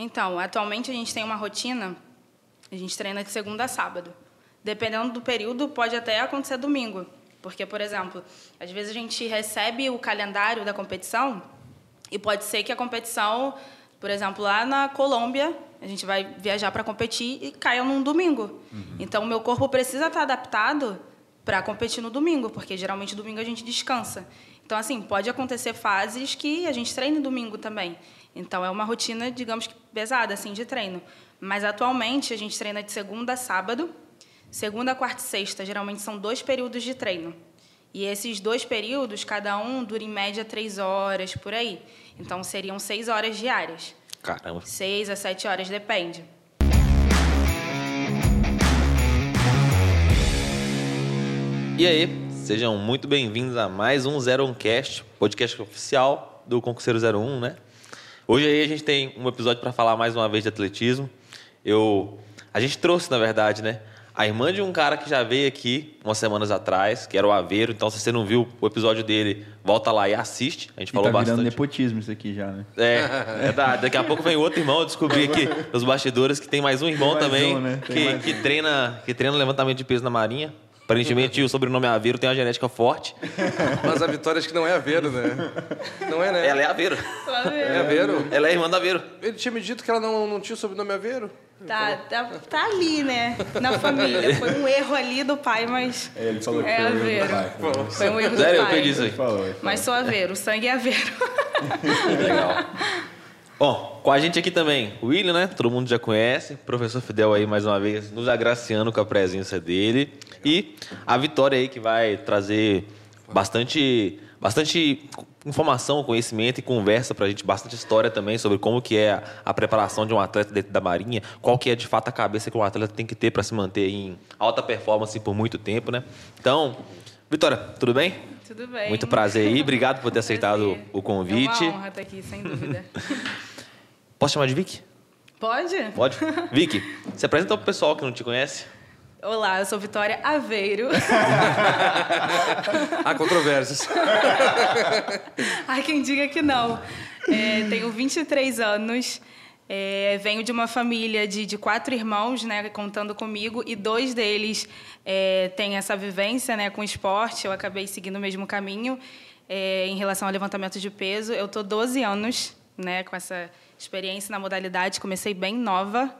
Então, atualmente a gente tem uma rotina, a gente treina de segunda a sábado. Dependendo do período, pode até acontecer domingo. Porque, por exemplo, às vezes a gente recebe o calendário da competição e pode ser que a competição, por exemplo, lá na Colômbia, a gente vai viajar para competir e caia num domingo. Uhum. Então, o meu corpo precisa estar adaptado para competir no domingo, porque geralmente domingo a gente descansa. Então, assim, pode acontecer fases que a gente treine domingo também. Então, é uma rotina, digamos que pesada, assim, de treino. Mas, atualmente, a gente treina de segunda a sábado. Segunda, quarta e sexta, geralmente, são dois períodos de treino. E esses dois períodos, cada um dura em média três horas, por aí. Então, seriam seis horas diárias. Caramba. Seis a sete horas, depende. E aí, sejam muito bem-vindos a mais um Zero Cast, podcast oficial do Concurseiro 01, né? Hoje aí a gente tem um episódio para falar mais uma vez de atletismo. Eu a gente trouxe, na verdade, né, a irmã de um cara que já veio aqui umas semanas atrás, que era o Aveiro. Então, se você não viu o episódio dele, volta lá e assiste. A gente e falou tá bastante. nepotismo isso aqui já, né? É, é da, daqui a pouco vem outro irmão. Eu descobri aqui nos bastidores que tem mais um irmão mais também um, né? que, que, treina, que treina levantamento de peso na Marinha. Aparentemente o sobrenome é Aveiro tem uma genética forte. Mas a Vitória acho que não é Aveiro, né? Não é, né? Ela é Aveiro. É Aveiro? Ela é irmã da Aveiro. Ele tinha me dito que ela não, não tinha o sobrenome Aveiro. Tá, tá, tá ali, né? Na família. Foi um erro ali do pai, mas. É, ele falou que é foi um erro do Aveiro. pai, foi. Um erro do Sério, eu pai. perdi isso aí. Mas sou aveiro, o sangue é aveiro. Legal. Bom, com a gente aqui também, o William, né? Todo mundo já conhece. Professor Fidel aí, mais uma vez, nos agraciando com a presença dele. E a Vitória aí, que vai trazer bastante, bastante informação, conhecimento e conversa pra gente, bastante história também sobre como que é a, preparação de um atleta dentro da Marinha, qual que é de fato a cabeça que um atleta tem que ter para se manter em alta performance por muito tempo, né? Então, Vitória, tudo bem? Tudo bem. Muito prazer aí, obrigado por ter aceitado Prazer. o convite. É uma honra estar aqui, sem dúvida. Posso chamar de Vicky? Pode? Pode? Vicky, se apresenta para o pessoal que não te conhece. Olá, eu sou Vitória Aveiro. Há controvérsias. Há quem diga que não. É, tenho 23 anos. É, venho de uma família de, de quatro irmãos, né, contando comigo, e dois deles é, têm essa vivência né, com esporte. Eu acabei seguindo o mesmo caminho é, em relação ao levantamento de peso. Eu estou 12 anos né, com essa experiência na modalidade, comecei bem nova.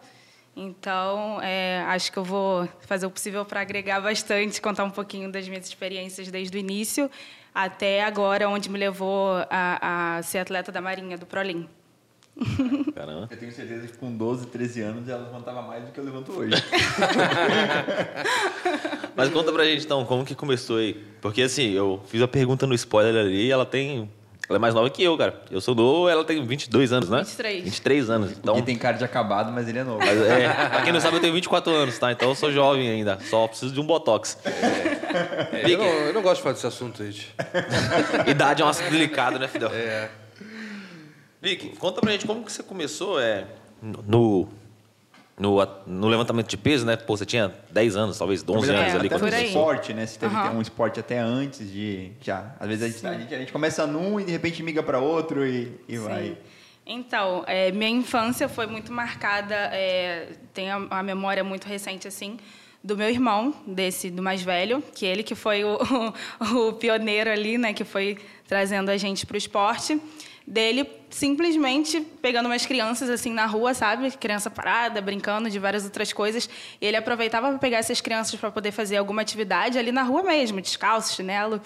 Então, é, acho que eu vou fazer o possível para agregar bastante, contar um pouquinho das minhas experiências desde o início até agora, onde me levou a, a ser atleta da Marinha, do Prolim. Caramba. Eu tenho certeza que com 12, 13 anos ela levantava mais do que eu levanto hoje. Mas conta pra gente então, como que começou aí? Porque assim, eu fiz a pergunta no spoiler ali e ela tem. Ela é mais nova que eu, cara. Eu sou novo, ela tem 22 anos, né? 23. 23 anos. Então, Porque tem cara de acabado, mas ele é novo. mas, é, pra quem não sabe, eu tenho 24 anos, tá? Então eu sou jovem ainda. Só preciso de um botox. Eu não, eu não gosto de falar desse assunto, gente. Idade é um assunto delicado, né, Fidel? É. Vicky, conta pra gente como que você começou é, no, no, no levantamento de peso, né? Pô, você tinha 10 anos, talvez 11 É, anos ali. até quando no esporte, né? Se teve Aham. um esporte até antes de. Já. Às vezes a gente, a gente, a gente começa num e de repente miga para outro e, e vai. Então, é, minha infância foi muito marcada, é, tenho a, a memória muito recente, assim, do meu irmão, desse, do mais velho, que ele que foi o, o, pioneiro ali, né, que foi trazendo a gente para o esporte, dele simplesmente pegando umas crianças assim na rua, sabe? Criança parada, brincando de várias outras coisas. E ele aproveitava para pegar essas crianças para poder fazer alguma atividade ali na rua mesmo, descalço, chinelo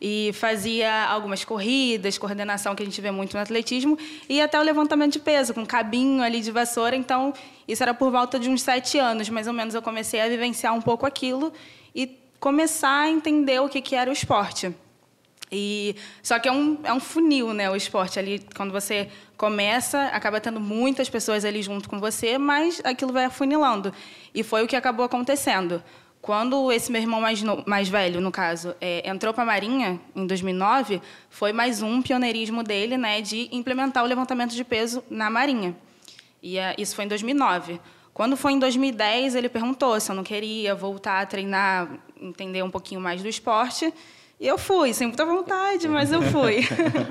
e fazia algumas corridas, coordenação que a gente vê muito no atletismo, e até o levantamento de peso, com cabinho ali de vassoura. Então, isso era por volta de uns sete anos, mais ou menos, eu comecei a vivenciar um pouco aquilo e começar a entender o que, que era o esporte. E, só que é um, é um funil, né, o esporte. Ali, quando você começa, acaba tendo muitas pessoas ali junto com você, mas aquilo vai afunilando. E foi o que acabou acontecendo. Quando esse meu irmão mais, no, mais velho, no caso, é, entrou para a Marinha, em 2009, foi mais um pioneirismo dele né, de implementar o levantamento de peso na Marinha. E é, isso foi em 2009. Quando foi em 2010, ele perguntou se eu não queria voltar a treinar, entender um pouquinho mais do esporte. E eu fui, sem muita vontade, mas eu fui.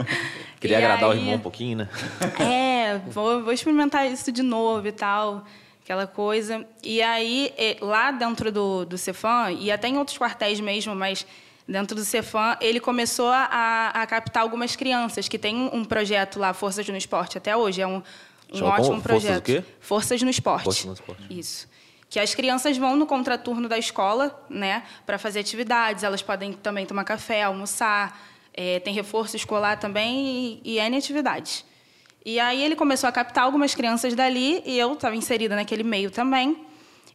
Queria E agradar o aí- irmão um pouquinho, né? é? Vou, vou experimentar isso de novo e tal, aquela coisa. E aí, lá dentro do, do Cefam, e até em outros quartéis mesmo, mas dentro do Cefam, ele começou a, a captar algumas crianças, que tem um projeto lá, Forças no Esporte, até hoje. É um, um ótimo Forças projeto. quê? Forças no Esporte. Forças no Esporte. Isso. Que as crianças vão no contraturno da escola, né, para fazer atividades. Elas podem também tomar café, almoçar. eh, tem reforço escolar também e, e N atividades. E aí ele começou a captar algumas crianças dali e eu estava inserida naquele meio também.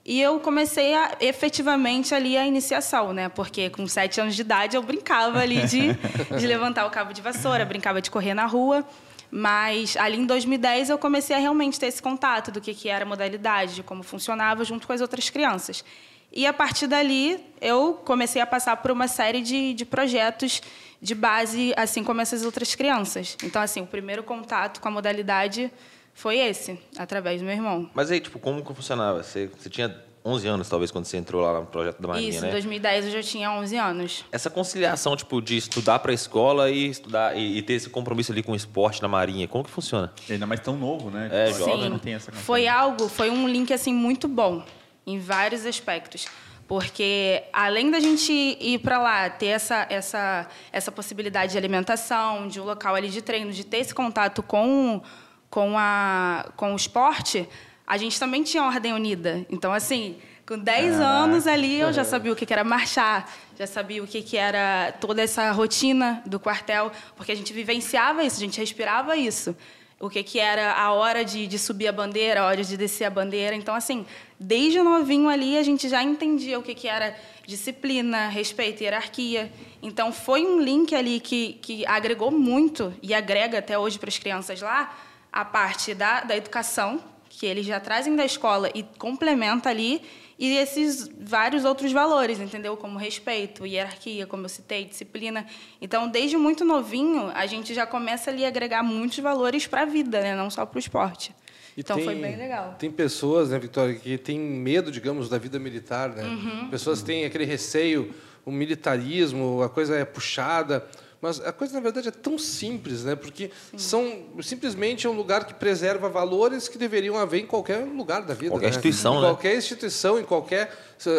E eu comecei a, efetivamente ali a iniciação, né? Porque com sete anos de idade eu brincava ali de, de levantar o cabo de vassoura, brincava de correr na rua. Mas ali em 2010 eu comecei a realmente ter esse contato do que, que era a modalidade, de como funcionava junto com as outras crianças. E a partir dali eu comecei a passar por uma série de, de projetos de base, assim como essas outras crianças. Então, assim, o primeiro contato com a modalidade foi esse, através do meu irmão. Mas aí, tipo, como que funcionava? Você, você tinha 11 anos, talvez, quando você entrou lá no projeto da Marinha, Isso, né? em 2010 eu já tinha 11 anos. Essa conciliação, tipo, de estudar para a escola e estudar e, e ter esse compromisso ali com o esporte na Marinha, como que funciona? Ainda mais tão novo, né? É, jovem. Não tem essa foi algo, foi um link assim muito bom em vários aspectos, porque além da gente ir para lá ter essa essa essa possibilidade de alimentação, de um local ali de treino, de ter esse contato com com a com o esporte, a gente também tinha ordem unida. Então assim, com 10 Caraca. anos ali eu já sabia o que era marchar, já sabia o que que era toda essa rotina do quartel, porque a gente vivenciava isso, a gente respirava isso o que, que era a hora de, de subir a bandeira, a hora de descer a bandeira. Então, assim, desde novinho ali, a gente já entendia o que, que era disciplina, respeito, hierarquia. Então, foi um link ali que, que agregou muito e agrega até hoje para as crianças lá a parte da, da educação, que eles já trazem da escola e complementa ali, e esses vários outros valores, entendeu? Como respeito, hierarquia, como eu citei, disciplina. Então, desde muito novinho, a gente já começa ali a agregar muitos valores para a vida, né? não só para o esporte. E então, tem- foi bem legal. Tem pessoas, né, Vitória, que têm medo, digamos, da vida militar, né? Uhum. Pessoas têm aquele receio, o militarismo, a coisa é puxada. Mas a coisa, na verdade, é tão simples, né? Porque são simplesmente é um lugar que preserva valores que deveriam haver em qualquer lugar da vida. Qualquer né? instituição, Em né? qualquer instituição, em qualquer eh,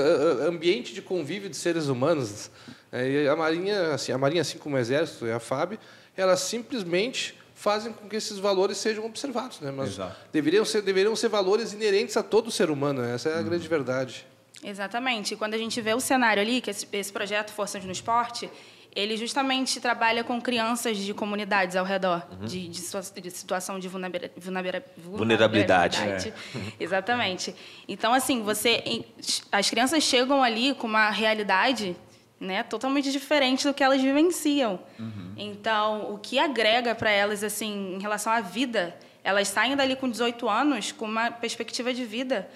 eh, ambiente de convívio de seres humanos. Eh, E a Marinha, assim, a Marinha, assim como o Exército e a FAB, elas simplesmente fazem com que esses valores sejam observados, né? Mas Exato. deveriam ser deveriam ser valores inerentes a todo ser humano. né? Essa é a grande verdade. Exatamente. E quando a gente vê o cenário ali, que esse, esse projeto Forças no Esporte, ele justamente trabalha com crianças de comunidades ao redor, de, de, situa- de situação de vulnera- vulnera- Vulnerabilidade. vulnerabilidade. Exatamente. Então, assim, você, as crianças chegam ali com uma realidade né, totalmente diferente do que elas vivenciam. Então, o que agrega para elas, assim, em relação à vida, elas saem dali com 18 anos com uma perspectiva de vida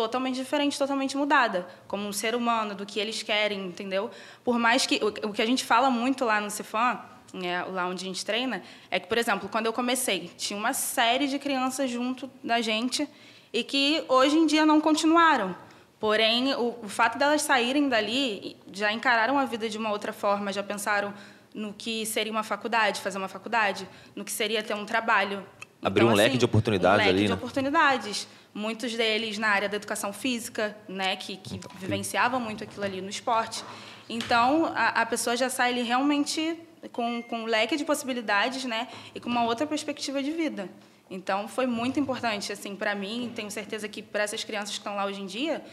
totalmente diferente, totalmente mudada, como um ser humano, do que eles querem, entendeu? Por mais que o, o que a gente fala muito lá no Cefam, né, lá onde a gente treina, é que, por exemplo, quando eu comecei, tinha uma série de crianças junto da gente e que hoje em dia não continuaram. Porém, o, o fato delas saírem dali, já encararam a vida de uma outra forma, já pensaram no que seria uma faculdade, fazer uma faculdade, no que seria ter um trabalho. Abriu um leque de oportunidades um leque ali, de né? oportunidades. Muitos deles na área da educação física, né, que, que vivenciavam muito aquilo ali no esporte. Então, a, a pessoa já sai ali realmente com, com um leque de possibilidades, né, e com uma outra perspectiva de vida. Então, foi muito importante, assim, para mim, tenho certeza que para essas crianças que estão lá hoje em dia,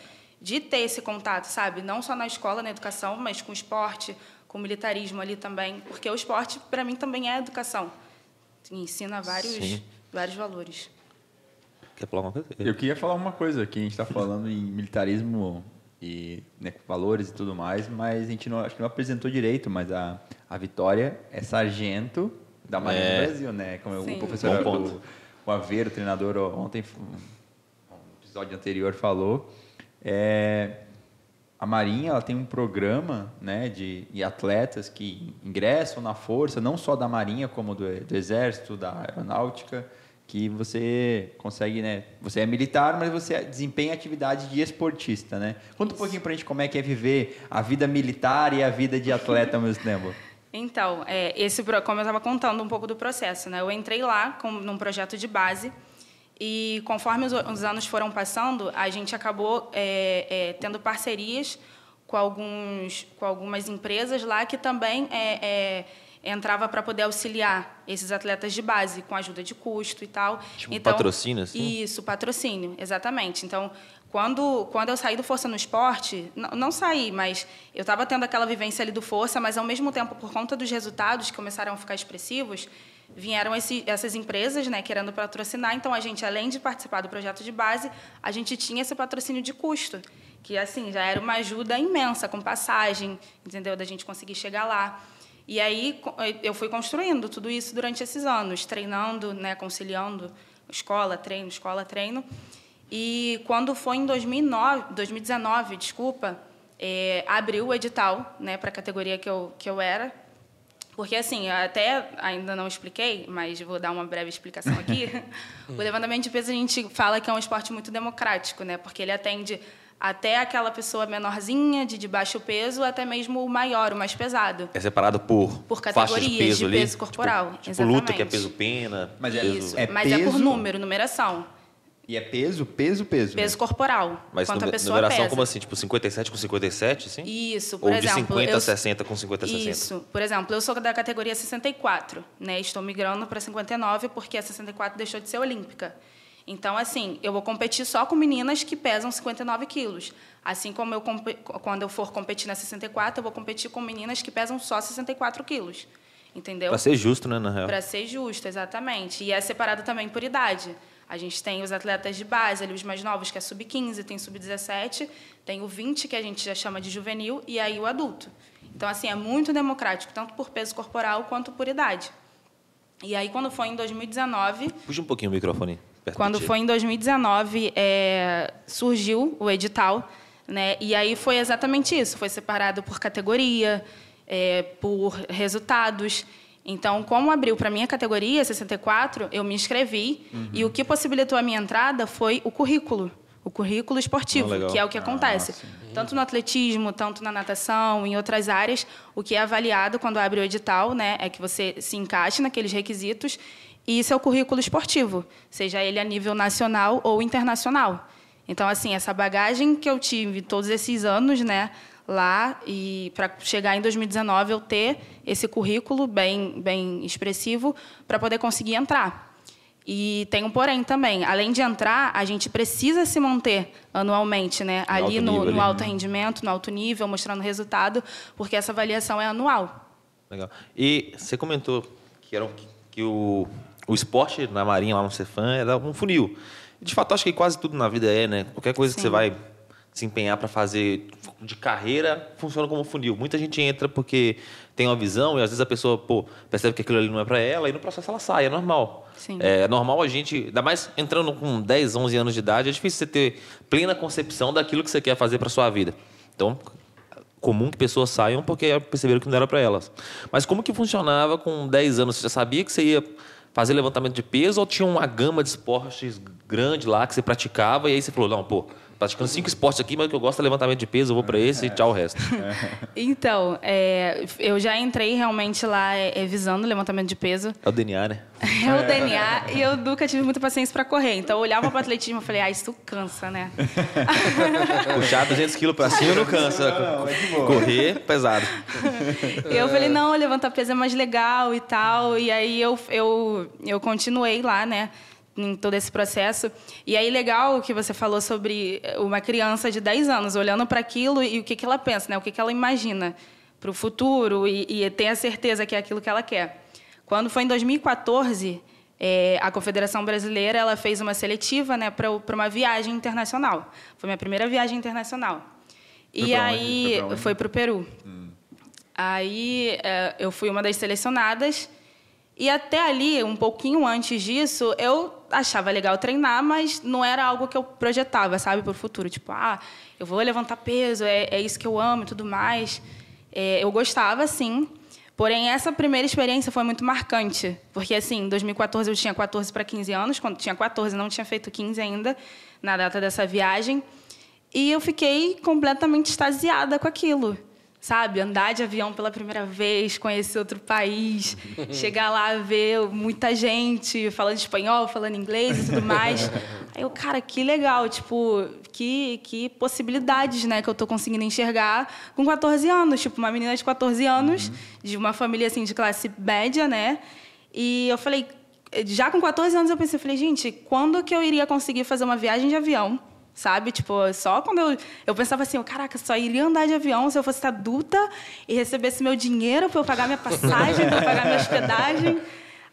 de ter esse contato, sabe? Não só na escola, na educação, mas com o esporte, com o militarismo ali também. Porque o esporte, para mim, também é educação. Ensina vários, Sim. vários valores. Quer falar alguma coisa? Eu queria falar uma coisa aqui, a gente está falando em militarismo e né, valores e tudo mais, mas a gente não, acho que não apresentou direito, mas a, a Vitória é sargento da Marinha É. do Brasil, né? Como Sim. o professor, Bom ponto. o, o Aveiro, o treinador, ontem, no episódio anterior, falou. É, a Marinha ela tem um programa né, de, de atletas que ingressam na força, não só da Marinha, como do, do Exército, da Aeronáutica, que você consegue, né? Você é militar, mas você desempenha atividade de esportista, né? Conta um pouquinho pra gente como é que é viver a vida militar e a vida de atleta ao mesmo tempo. Então, é, esse, como eu estava contando um pouco do processo, né? Eu entrei lá com, num projeto de base E conforme os, os anos foram passando, a gente acabou é, é, tendo parcerias com, alguns, com algumas empresas lá que também é, é entrava para poder auxiliar esses atletas de base com ajuda de custo e tal. Tipo então, patrocínio, assim? Isso, patrocínio, exatamente. Então, quando, quando eu saí do Força no Esporte, não, não saí, mas eu estava tendo aquela vivência ali do Força, mas ao mesmo tempo, por conta dos resultados que começaram a ficar expressivos, vieram esse, essas empresas né, querendo patrocinar. Então, a gente, além de participar do projeto de base, a gente tinha esse patrocínio de custo, que assim já era uma ajuda imensa, com passagem, entendeu? Da gente conseguir chegar lá. E aí eu fui construindo tudo isso durante esses anos, treinando, né, conciliando escola, treino, escola, treino. E quando foi em 2009, 2019, desculpa, é, abriu o edital né, para a categoria que eu, que eu era. Porque, assim, até ainda não expliquei, mas vou dar uma breve explicação aqui. o levantamento de peso a gente fala que é um esporte muito democrático, né? Porque ele atende até aquela pessoa menorzinha, de, de baixo peso, até mesmo o maior, o mais pesado. É separado por, por categorias de peso, de ali? peso corporal. Tipo, tipo luta, que é peso pena. Mas é peso... Isso, É mas é por peso? número, numeração. E é peso, peso, peso. né? Peso corporal. Mas quanto a nume- pessoa numeração pesa. como assim? Tipo 57 com 57, assim? Isso, por Ou exemplo. de 50 eu- a 60 com 50 a 60? Isso. Por exemplo, eu sou da categoria 64, né? Estou migrando para 59 porque a 64 deixou de ser olímpica. Então, assim, eu vou competir só com meninas que pesam 59 quilos. Assim como eu quando eu for competir na 64, eu vou competir com meninas que pesam só 64 quilos. Entendeu? Pra ser justo, né, na real. Para ser justo, exatamente. E é separado também por idade. A gente tem os atletas de base, ali, os mais novos, que é sub-15, tem sub-17, tem o 20, que a gente já chama de juvenil, e aí o adulto. Então, assim, é muito democrático, tanto por peso corporal quanto por idade. E aí, quando foi em 2019, Puxa um pouquinho o microfone. Quando foi em 2019, é, surgiu o edital, né? E aí foi exatamente isso. Foi separado por categoria, é, por resultados. Então, como abriu para minha categoria, 64, eu me inscrevi. E o que possibilitou a minha entrada foi o currículo. O currículo esportivo, Ah, legal. que é o que acontece. Tanto no atletismo, tanto na natação, em outras áreas, o que é avaliado quando abre o edital, né, é que você se encaixe naqueles requisitos e isso é o currículo esportivo, seja ele a nível nacional ou internacional. Então, assim, essa bagagem que eu tive todos esses anos, né, lá e para chegar em 2019 eu ter esse currículo bem bem expressivo para poder conseguir entrar. E tem um porém também, além de entrar, a gente precisa se manter anualmente, né, ali alto no, nível, no alto rendimento, no alto nível, mostrando resultado, porque essa avaliação é anual. Legal. E você comentou que, era, que o, o esporte na Marinha, lá no Cefam, era um funil. E, de fato, acho que quase tudo na vida é, né? Qualquer coisa que Sim. você vai se empenhar para fazer de carreira funciona como funil. Muita gente entra porque tem uma visão e às vezes a pessoa pô, percebe que aquilo ali não é para ela e no processo ela sai, é normal. Sim. É normal a gente, ainda mais entrando com 10, 11 anos de idade, é difícil você ter plena concepção daquilo que você quer fazer para sua vida. Então, comum que pessoas saiam porque perceberam que não era para elas. Mas como que funcionava com 10 anos? Você já sabia que você ia fazer levantamento de peso ou tinha uma gama de esportes grande lá que você praticava e aí você falou, não, pô, praticando cinco esportes aqui, mas o que eu gosto é levantamento de peso, eu vou para esse e tchau o resto. Então, é, eu já entrei realmente lá é, é, visando levantamento de peso. É o DNA, né? É o DNA e eu nunca tive muita paciência para correr. Então, eu olhava para o atletismo e falei, ah, isso cansa, né? Puxar 200 quilos para cima não cansa. Não, é de boa. Correr, pesado. E eu falei, não, levantar peso é mais legal e tal. E aí eu, eu, eu continuei lá, né? Em todo esse processo. E aí, legal o que você falou sobre uma criança de 10 anos olhando para aquilo e o que, que ela pensa, né? O que, que ela imagina para o futuro e, e ter a certeza que é aquilo que ela quer. Quando foi em 2014, é, a Confederação Brasileira ela fez uma seletiva né, para uma viagem internacional. Foi minha primeira viagem internacional. Foi e aí onde? foi para o Peru. Aí é, eu fui uma das selecionadas. E até ali, um pouquinho antes disso, eu achava legal treinar, mas não era algo que eu projetava, sabe, para o futuro. Tipo, ah, eu vou levantar peso, é, é isso que eu amo e tudo mais. É, eu gostava, sim. Porém, essa primeira experiência foi muito marcante. Porque, assim, em 2014 eu tinha 14 para 15 anos. Quando tinha 14, não tinha feito 15 ainda, na data dessa viagem. E eu fiquei completamente extasiada com aquilo sabe? Andar de avião pela primeira vez, conhecer outro país, chegar lá, ver muita gente falando espanhol, falando inglês e tudo mais. Aí eu, cara, que legal, tipo, que, que possibilidades, né, que eu tô conseguindo enxergar com 14 anos. Tipo, uma menina de 14 anos, uhum. de uma família, assim, de classe média, né? E eu falei, já com 14 anos eu pensei, eu falei, gente, quando que eu iria conseguir fazer uma viagem de avião? Sabe? Tipo, só quando eu, eu pensava assim, caraca, só iria andar de avião se eu fosse adulta e recebesse meu dinheiro para eu pagar minha passagem, para eu pagar minha hospedagem.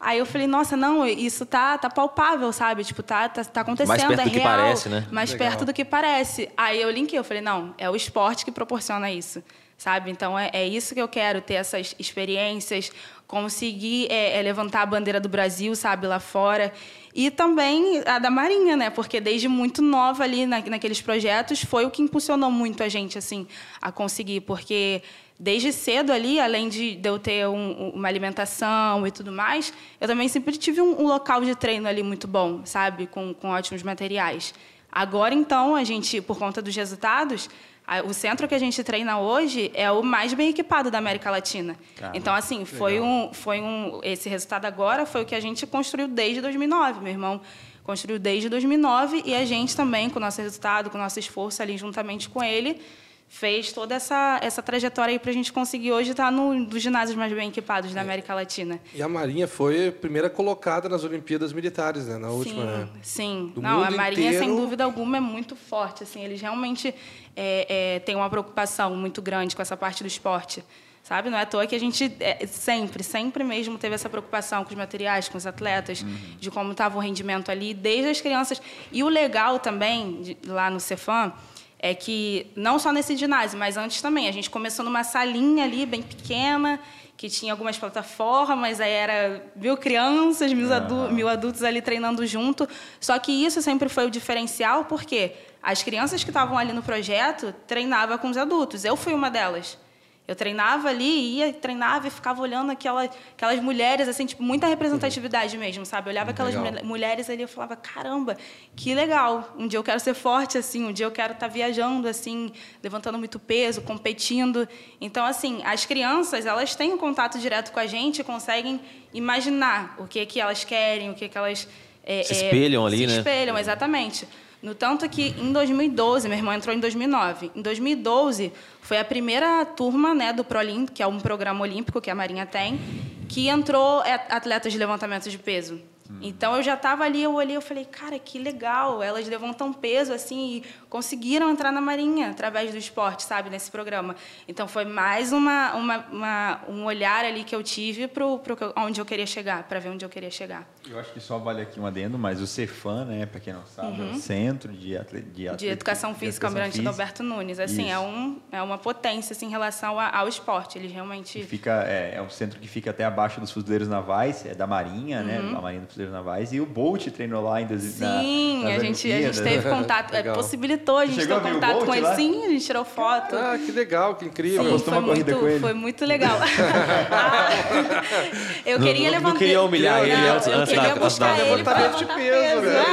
Aí eu falei, nossa, não, isso tá, tá palpável, sabe? Tipo, tá, tá, tá acontecendo, mais perto é do que real. Parece, né? Mais Legal. perto do que parece. Aí eu linkei, eu falei, não, é o esporte que proporciona isso, sabe? Então é, é isso que eu quero, ter essas experiências, conseguir é, é levantar a bandeira do Brasil, sabe, lá fora. E também a da Marinha, né? Porque desde muito nova ali na, naqueles projetos foi o que impulsionou muito a gente, assim, a conseguir. Porque desde cedo ali, além de, eu ter um, uma alimentação e tudo mais, eu também sempre tive um, um, local de treino ali muito bom, sabe? Com, com ótimos materiais. Agora, então, a gente, por conta dos resultados, o centro que a gente treina hoje é o mais bem equipado da América Latina. Caramba, então, assim, foi um, foi um. Esse resultado agora foi o que a gente construiu desde 2009. Meu irmão construiu desde 2009 e a gente também, com o nosso resultado, com o nosso esforço ali juntamente com ele, fez toda essa, essa trajetória aí para a gente conseguir hoje estar no dos ginásios mais bem equipados da é. América Latina. E a Marinha foi a primeira colocada nas Olimpíadas Militares, né? Na sim, última. Né? Sim, Do não, a Marinha inteiro... sem dúvida alguma é muito forte, assim, eles realmente é, é, têm uma preocupação muito grande com essa parte do esporte. Sabe? Não é à toa que a gente é, sempre, sempre mesmo teve essa preocupação com os materiais, com os atletas, uhum. de como estava o rendimento ali, desde as crianças. E o legal também, de, lá no Cefam, é que não só nesse ginásio, mas antes também, a gente começou numa salinha ali bem pequena, que tinha algumas plataformas, aí era mil crianças, mil, uhum. mil adultos ali treinando junto. Só que isso sempre foi o diferencial, porque as crianças que estavam ali no projeto treinavam com os adultos. Eu fui uma delas. Eu treinava ali, ia, treinava e ficava olhando aquela, aquelas mulheres, assim, tipo, muita representatividade mesmo, sabe? Eu olhava aquelas legal. mulheres ali e falava, caramba, que legal. Um dia eu quero ser forte, assim, um dia eu quero estar tá viajando, assim, levantando muito peso, competindo. Então, assim, as crianças, elas têm um contato direto com a gente, conseguem imaginar o que, que elas querem, o que, que elas... É, se espelham é, ali, se né? Se espelham, exatamente. No tanto que em 2012, meu irmão entrou em 2009. Em 2012, foi a primeira turma né, do ProLim, que é um programa olímpico que a Marinha tem, que entrou é, atletas de levantamento de peso. Então eu já estava ali, eu olhei, eu falei, cara, que legal, elas levantam peso assim e conseguiram entrar na Marinha através do esporte, sabe, nesse programa. Então foi mais uma, uma, uma um olhar ali que eu tive para onde eu queria chegar, para ver onde eu queria chegar. Eu acho que só vale aqui um adendo, mas o Cefam, né, para quem não sabe, uhum. é o Centro de, atle, de, atle, de Educação Física Almirante Alberto Nunes. Assim, é, um, é uma potência assim, em relação ao esporte. Eles realmente. fica, é, é um centro que fica até abaixo dos fuzileiros navais, é da Marinha, né, uhum. né? A Marinha dos Fuzileiros Navais. E o Bolt treinou lá em Sim, na, a, gente, a gente teve contato, é, possibilitou a gente ter contato com ele. Lá? Sim, a gente tirou foto. Ah, que legal, que incrível. Sim, Postou uma corrida muito, com ele. Foi muito legal. ah, eu queria não, levantar. Não queria humilhar não, ele antes, eu antes da, buscar ele levantamento de peso, né?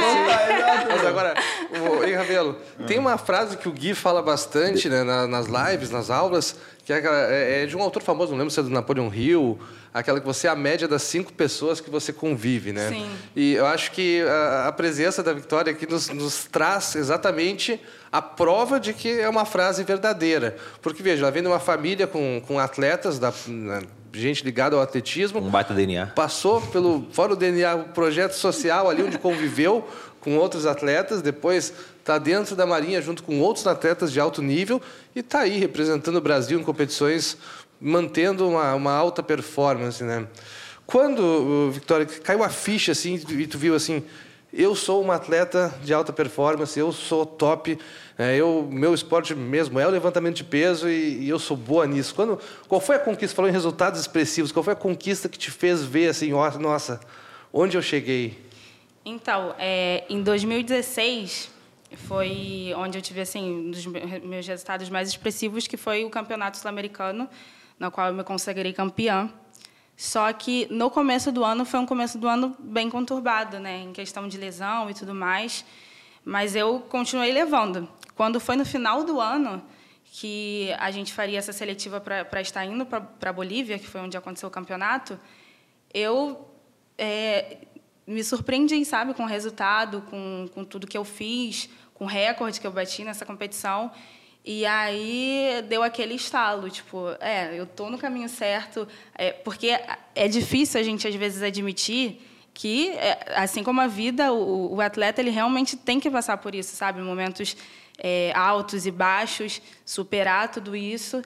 Mas agora, o, ei, Ravelo, tem uma frase que o Gui fala bastante né, nas lives, nas aulas, que é, é, é de um autor famoso, não lembro se é do Napoleon Hill, aquela que você é a média das cinco pessoas que você convive, né? Sim. E eu acho que a, a presença da Vitória aqui nos, nos, traz exatamente a prova de que é uma frase verdadeira. Porque, veja, ela vem de uma família com, com atletas, da, né, gente ligada ao atletismo. Um baita DNA. Passou pelo, fora o DNA, o projeto social ali onde conviveu com outros atletas, depois está dentro da Marinha junto com outros atletas de alto nível e está aí representando o Brasil em competições mantendo uma, uma alta performance, né? Quando, Victoria, caiu a ficha assim e tu viu assim, eu sou uma atleta de alta performance, eu sou top, é, eu, meu esporte mesmo é o levantamento de peso e, e, eu sou boa nisso. Quando, qual foi a conquista? Falou em resultados expressivos. Qual foi a conquista que te fez ver assim, oh, nossa, onde eu cheguei? Então, é, em 2016 foi onde eu tive assim um dos meus resultados mais expressivos, que foi o campeonato sul-americano na qual eu me consagrei campeã. Só que no começo do ano foi um começo do ano bem conturbado, né, em questão de lesão e tudo mais. Mas eu continuei levando. Quando foi no final do ano que a gente faria essa seletiva para estar indo para a Bolívia, que foi onde aconteceu o campeonato, eu é, me surpreendi, sabe, com o resultado, com, com tudo que eu fiz, com o recorde que eu bati nessa competição. E aí deu aquele estalo, tipo, é, eu tô no caminho certo, é, porque é difícil a gente às vezes admitir que, é, assim como a vida, o, o, atleta ele realmente tem que passar por isso, sabe, momentos é, altos e baixos, superar tudo isso.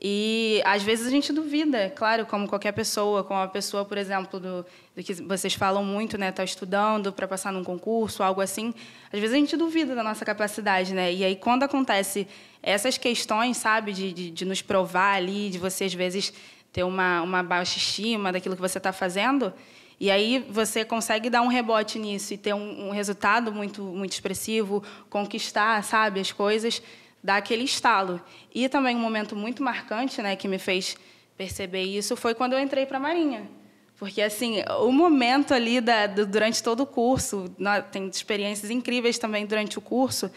E às vezes a gente duvida, claro, como qualquer pessoa, como a pessoa, por exemplo, do, do que vocês falam muito, né, tá estudando para passar num concurso, algo assim. Às vezes a gente duvida da nossa capacidade, né? E aí quando acontece essas questões, sabe, de, de, de nos provar ali, de você às vezes ter uma, uma baixa estima daquilo que você está fazendo, e aí você consegue dar um rebote nisso e ter um, um resultado muito muito expressivo, conquistar, sabe, as coisas dá aquele estalo. E também um momento muito marcante, né, que me fez perceber isso, foi quando eu entrei para a Marinha. Porque, assim, o momento ali da, do, durante todo o curso, tem experiências incríveis também durante o curso,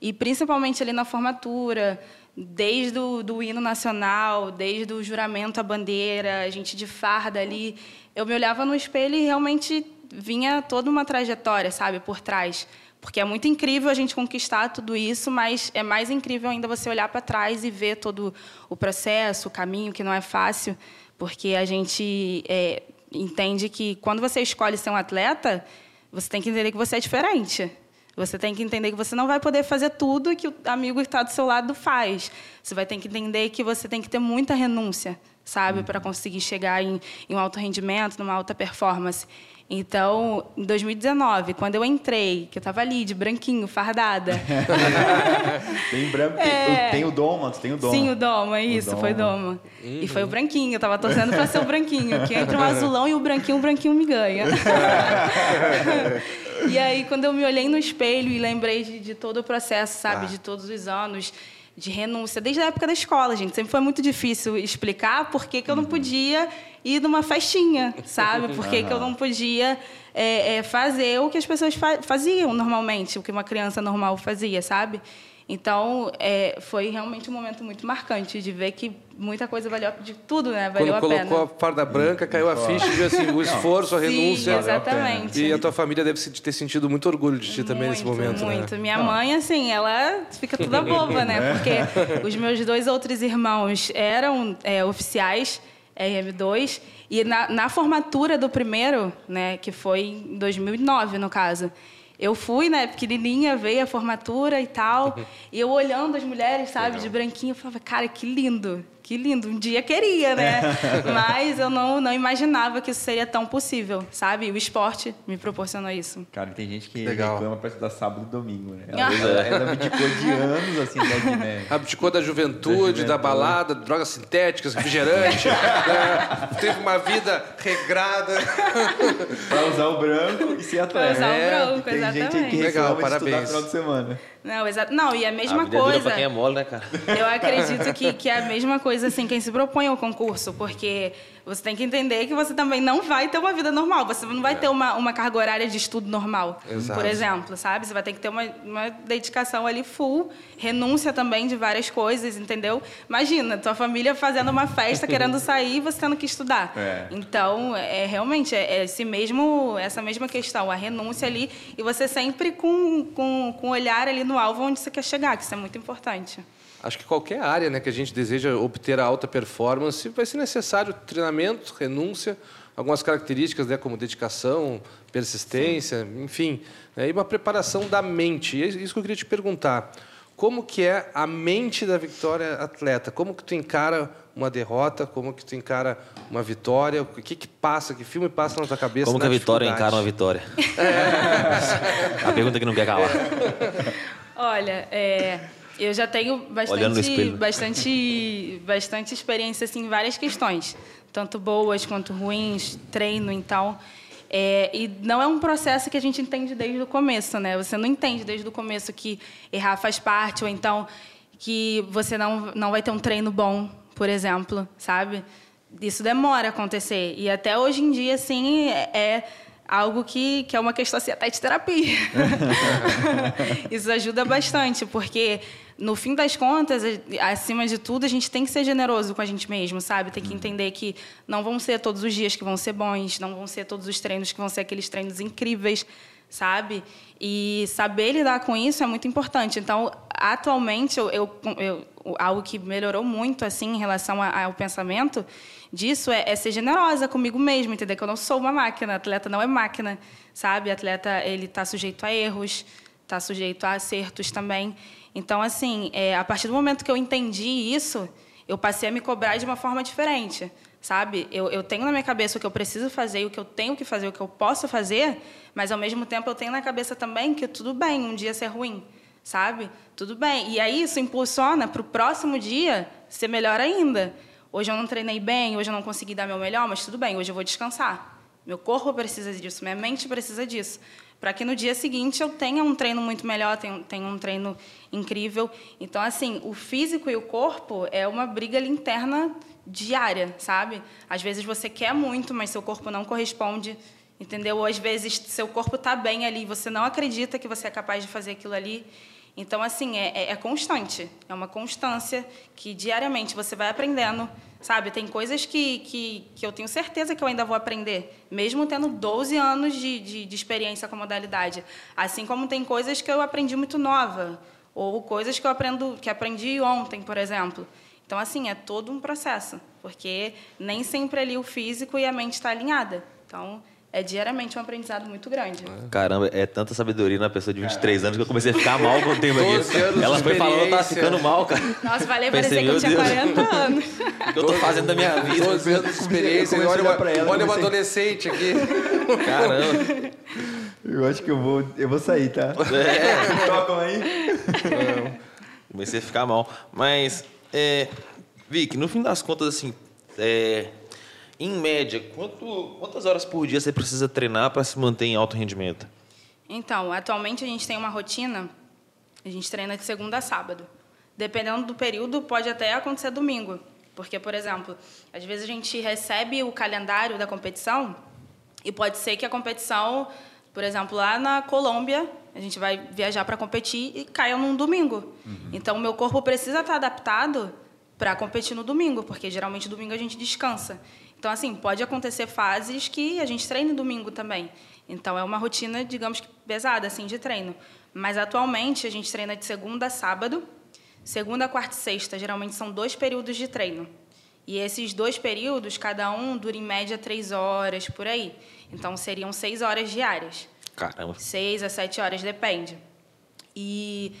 e principalmente ali na formatura, desde o do hino nacional, desde o juramento à bandeira, a gente de farda ali, eu me olhava no espelho e realmente vinha toda uma trajetória, sabe, por trás. Porque é muito incrível a gente conquistar tudo isso, mas é mais incrível ainda você olhar para trás e ver todo o processo, o caminho, que não é fácil, porque a gente é, entende que quando você escolhe ser um atleta, você tem que entender que você é diferente. Você tem que entender que você não vai poder fazer tudo que o amigo que está do seu lado faz. Você vai ter que entender que você tem que ter muita renúncia, sabe, para conseguir chegar em, em um alto rendimento, numa alta performance. Então, em 2019, quando eu entrei, que eu estava ali de branquinho, fardada. tem branco, é... tem o Doma, tem o Doma. Sim, o Doma, isso, o Doma. foi Doma. Uhum. E foi o branquinho, eu estava torcendo para ser o branquinho, que entre o azulão e o branquinho, o branquinho me ganha. e aí, quando eu me olhei no espelho e lembrei de, de todo o processo, sabe, ah. de todos os anos de renúncia, desde a época da escola, gente. Sempre foi muito difícil explicar por que, que eu não uhum. podia ir numa festinha, sabe? Por que, que eu não podia é, é, fazer o que as pessoas fa faziam normalmente, o que uma criança normal fazia, sabe? Então, é, foi realmente um momento muito marcante de ver que muita coisa valeu de tudo, né? Valeu Quando a pena. colocou a farda branca, caiu a ficha e assim, o esforço, a renúncia. Sim, exatamente. E a tua família deve ter sentido muito orgulho de ti muito, também nesse momento, né? Muito. Né? Minha mãe, assim, ela fica toda boba, né? É. Porque os meus dois outros irmãos eram é, oficiais RM2 e na, na formatura do primeiro, né, que foi em 2009, no caso, eu fui, né, pequenininha, veio a formatura e tal, e eu olhando as mulheres, sabe, Legal. de branquinho, eu falava, cara, que lindo, que lindo. Um dia queria, né? Mas eu não, não imaginava que isso seria tão possível, sabe? O esporte me proporcionou isso. Cara, tem gente que Legal. reclama para estudar sábado e domingo, né? Ela, ela, ela abdicou de anos, assim, né? né? Abdicou da juventude, da, juventude. da balada, drogas sintéticas, refrigerante. né? Teve uma vida regrada. para usar o branco e se atleta. Para usar o branco, tem exatamente. Tem gente que Legal, parabéns. final de semana. Não, exato. Não, e a mesma a vida coisa. É pra quem é mole, né, cara? Eu acredito que, que é a mesma coisa assim, quem se propõe ao concurso, porque você tem que entender que você também não vai ter uma vida normal. Você não vai é. ter uma, uma carga horária de estudo normal, Exato. por exemplo, sabe? Você vai ter que ter uma, uma dedicação ali full, renúncia também de várias coisas, entendeu? Imagina, tua família fazendo uma festa, querendo sair e você tendo que estudar. É. Então, é realmente é esse mesmo, essa mesma questão, a renúncia ali, e você sempre com, com, com o olhar ali no alvo onde você quer chegar, que isso é muito importante. Acho que qualquer área né, que a gente deseja obter a alta performance vai ser necessário treinamento, renúncia, algumas características né, como dedicação, persistência, Sim. enfim, né, e uma preparação da mente. E é isso que eu queria te perguntar. Como que é a mente da Vitória atleta? Como que tu encara uma derrota? Como que tu encara uma vitória? O que que passa? Que filme passa na tua cabeça? Como que a Vitória encara uma vitória? É. a pergunta que não quer calar. Olha, é, eu já tenho bastante, bastante, bastante experiência assim, em várias questões, tanto boas quanto ruins, treino, então. É, e não é um processo que a gente entende desde o começo, né? Você não entende desde o começo que errar faz parte, ou então que você não, não vai ter um treino bom, por exemplo, sabe? Isso demora a acontecer. E até hoje em dia, assim, é, algo que, que é uma questão assim, até de terapia. Isso ajuda bastante, porque no fim das contas, acima de tudo, a gente tem que ser generoso com a gente mesmo, sabe? Tem que entender que não vão ser todos os dias que vão ser bons, não vão ser todos os treinos que vão ser aqueles treinos incríveis, sabe? E saber lidar com isso é muito importante. Então, atualmente, eu, eu, eu algo que melhorou muito assim em relação ao pensamento disso é, é, ser generosa comigo mesmo, entender que eu não sou uma máquina, atleta não é máquina, sabe? Atleta ele está sujeito a erros, está sujeito a acertos também. Então, assim, é, a partir do momento que eu entendi isso, eu passei a me cobrar de uma forma diferente, sabe? Eu, eu tenho na minha cabeça o que eu preciso fazer, o que eu tenho que fazer, o que eu posso fazer, mas ao mesmo tempo eu tenho na cabeça também que tudo bem um dia ser ruim, sabe? Tudo bem. E aí isso impulsiona para o próximo dia ser melhor ainda. Hoje eu não treinei bem, hoje eu não consegui dar meu melhor, mas tudo bem, hoje eu vou descansar. Meu corpo precisa disso, minha mente precisa disso para que no dia seguinte eu tenha um treino muito melhor, tenha, um treino incrível. Então, assim, o físico e o corpo é uma briga interna diária, sabe? Às vezes você quer muito, mas seu corpo não corresponde, entendeu? Ou às vezes seu corpo está bem ali, você não acredita que você é capaz de fazer aquilo ali. Então, assim, é, é, é constante, é uma constância que diariamente você vai aprendendo, Sabe, tem coisas que, que, que eu tenho certeza que eu ainda vou aprender, mesmo tendo 12 anos de, de, de experiência com modalidade. Assim como tem coisas que eu aprendi muito nova, ou coisas que eu aprendo, que aprendi ontem, por exemplo. Então, assim, é todo um processo, porque nem sempre ali o físico e a mente está alinhada. Então, é diariamente um aprendizado muito grande. Caramba, é tanta sabedoria na pessoa de 23 anos que eu comecei a ficar mal com o tempo aqui. Ela foi falando, eu tava ficando mal, cara. Nossa, valeu, parecia que eu tinha Deus. 40 anos. O que eu tô fazendo da minha vida? 12 anos de experiência, olha, uma, pra ela, olha uma adolescente aqui. Caramba. Eu acho que eu vou, eu vou sair, tá? É. Tocam aí. Comecei a ficar mal. Mas, é, Vic, no fim das contas, assim, é, em média, quanto, quantas horas por dia você precisa treinar para se manter em alto rendimento? Então, atualmente a gente tem uma rotina, a gente treina de segunda a sábado. Dependendo do período, pode até acontecer domingo. Porque, por exemplo, às vezes a gente recebe o calendário da competição e pode ser que a competição, por exemplo, lá na Colômbia, a gente vai viajar para competir e caia num domingo. Uhum. Então, o meu corpo precisa estar adaptado para competir no domingo, porque geralmente domingo a gente descansa. Então, assim, pode acontecer fases que a gente treine domingo também. Então, é uma rotina, digamos que pesada, assim, de treino. Mas, atualmente, a gente treina de segunda a sábado. Segunda, quarta e sexta, geralmente, são dois períodos de treino. E esses dois períodos, cada um dura, em média, três horas, por aí. Então, seriam seis horas diárias. Caramba. Seis a sete horas, depende. E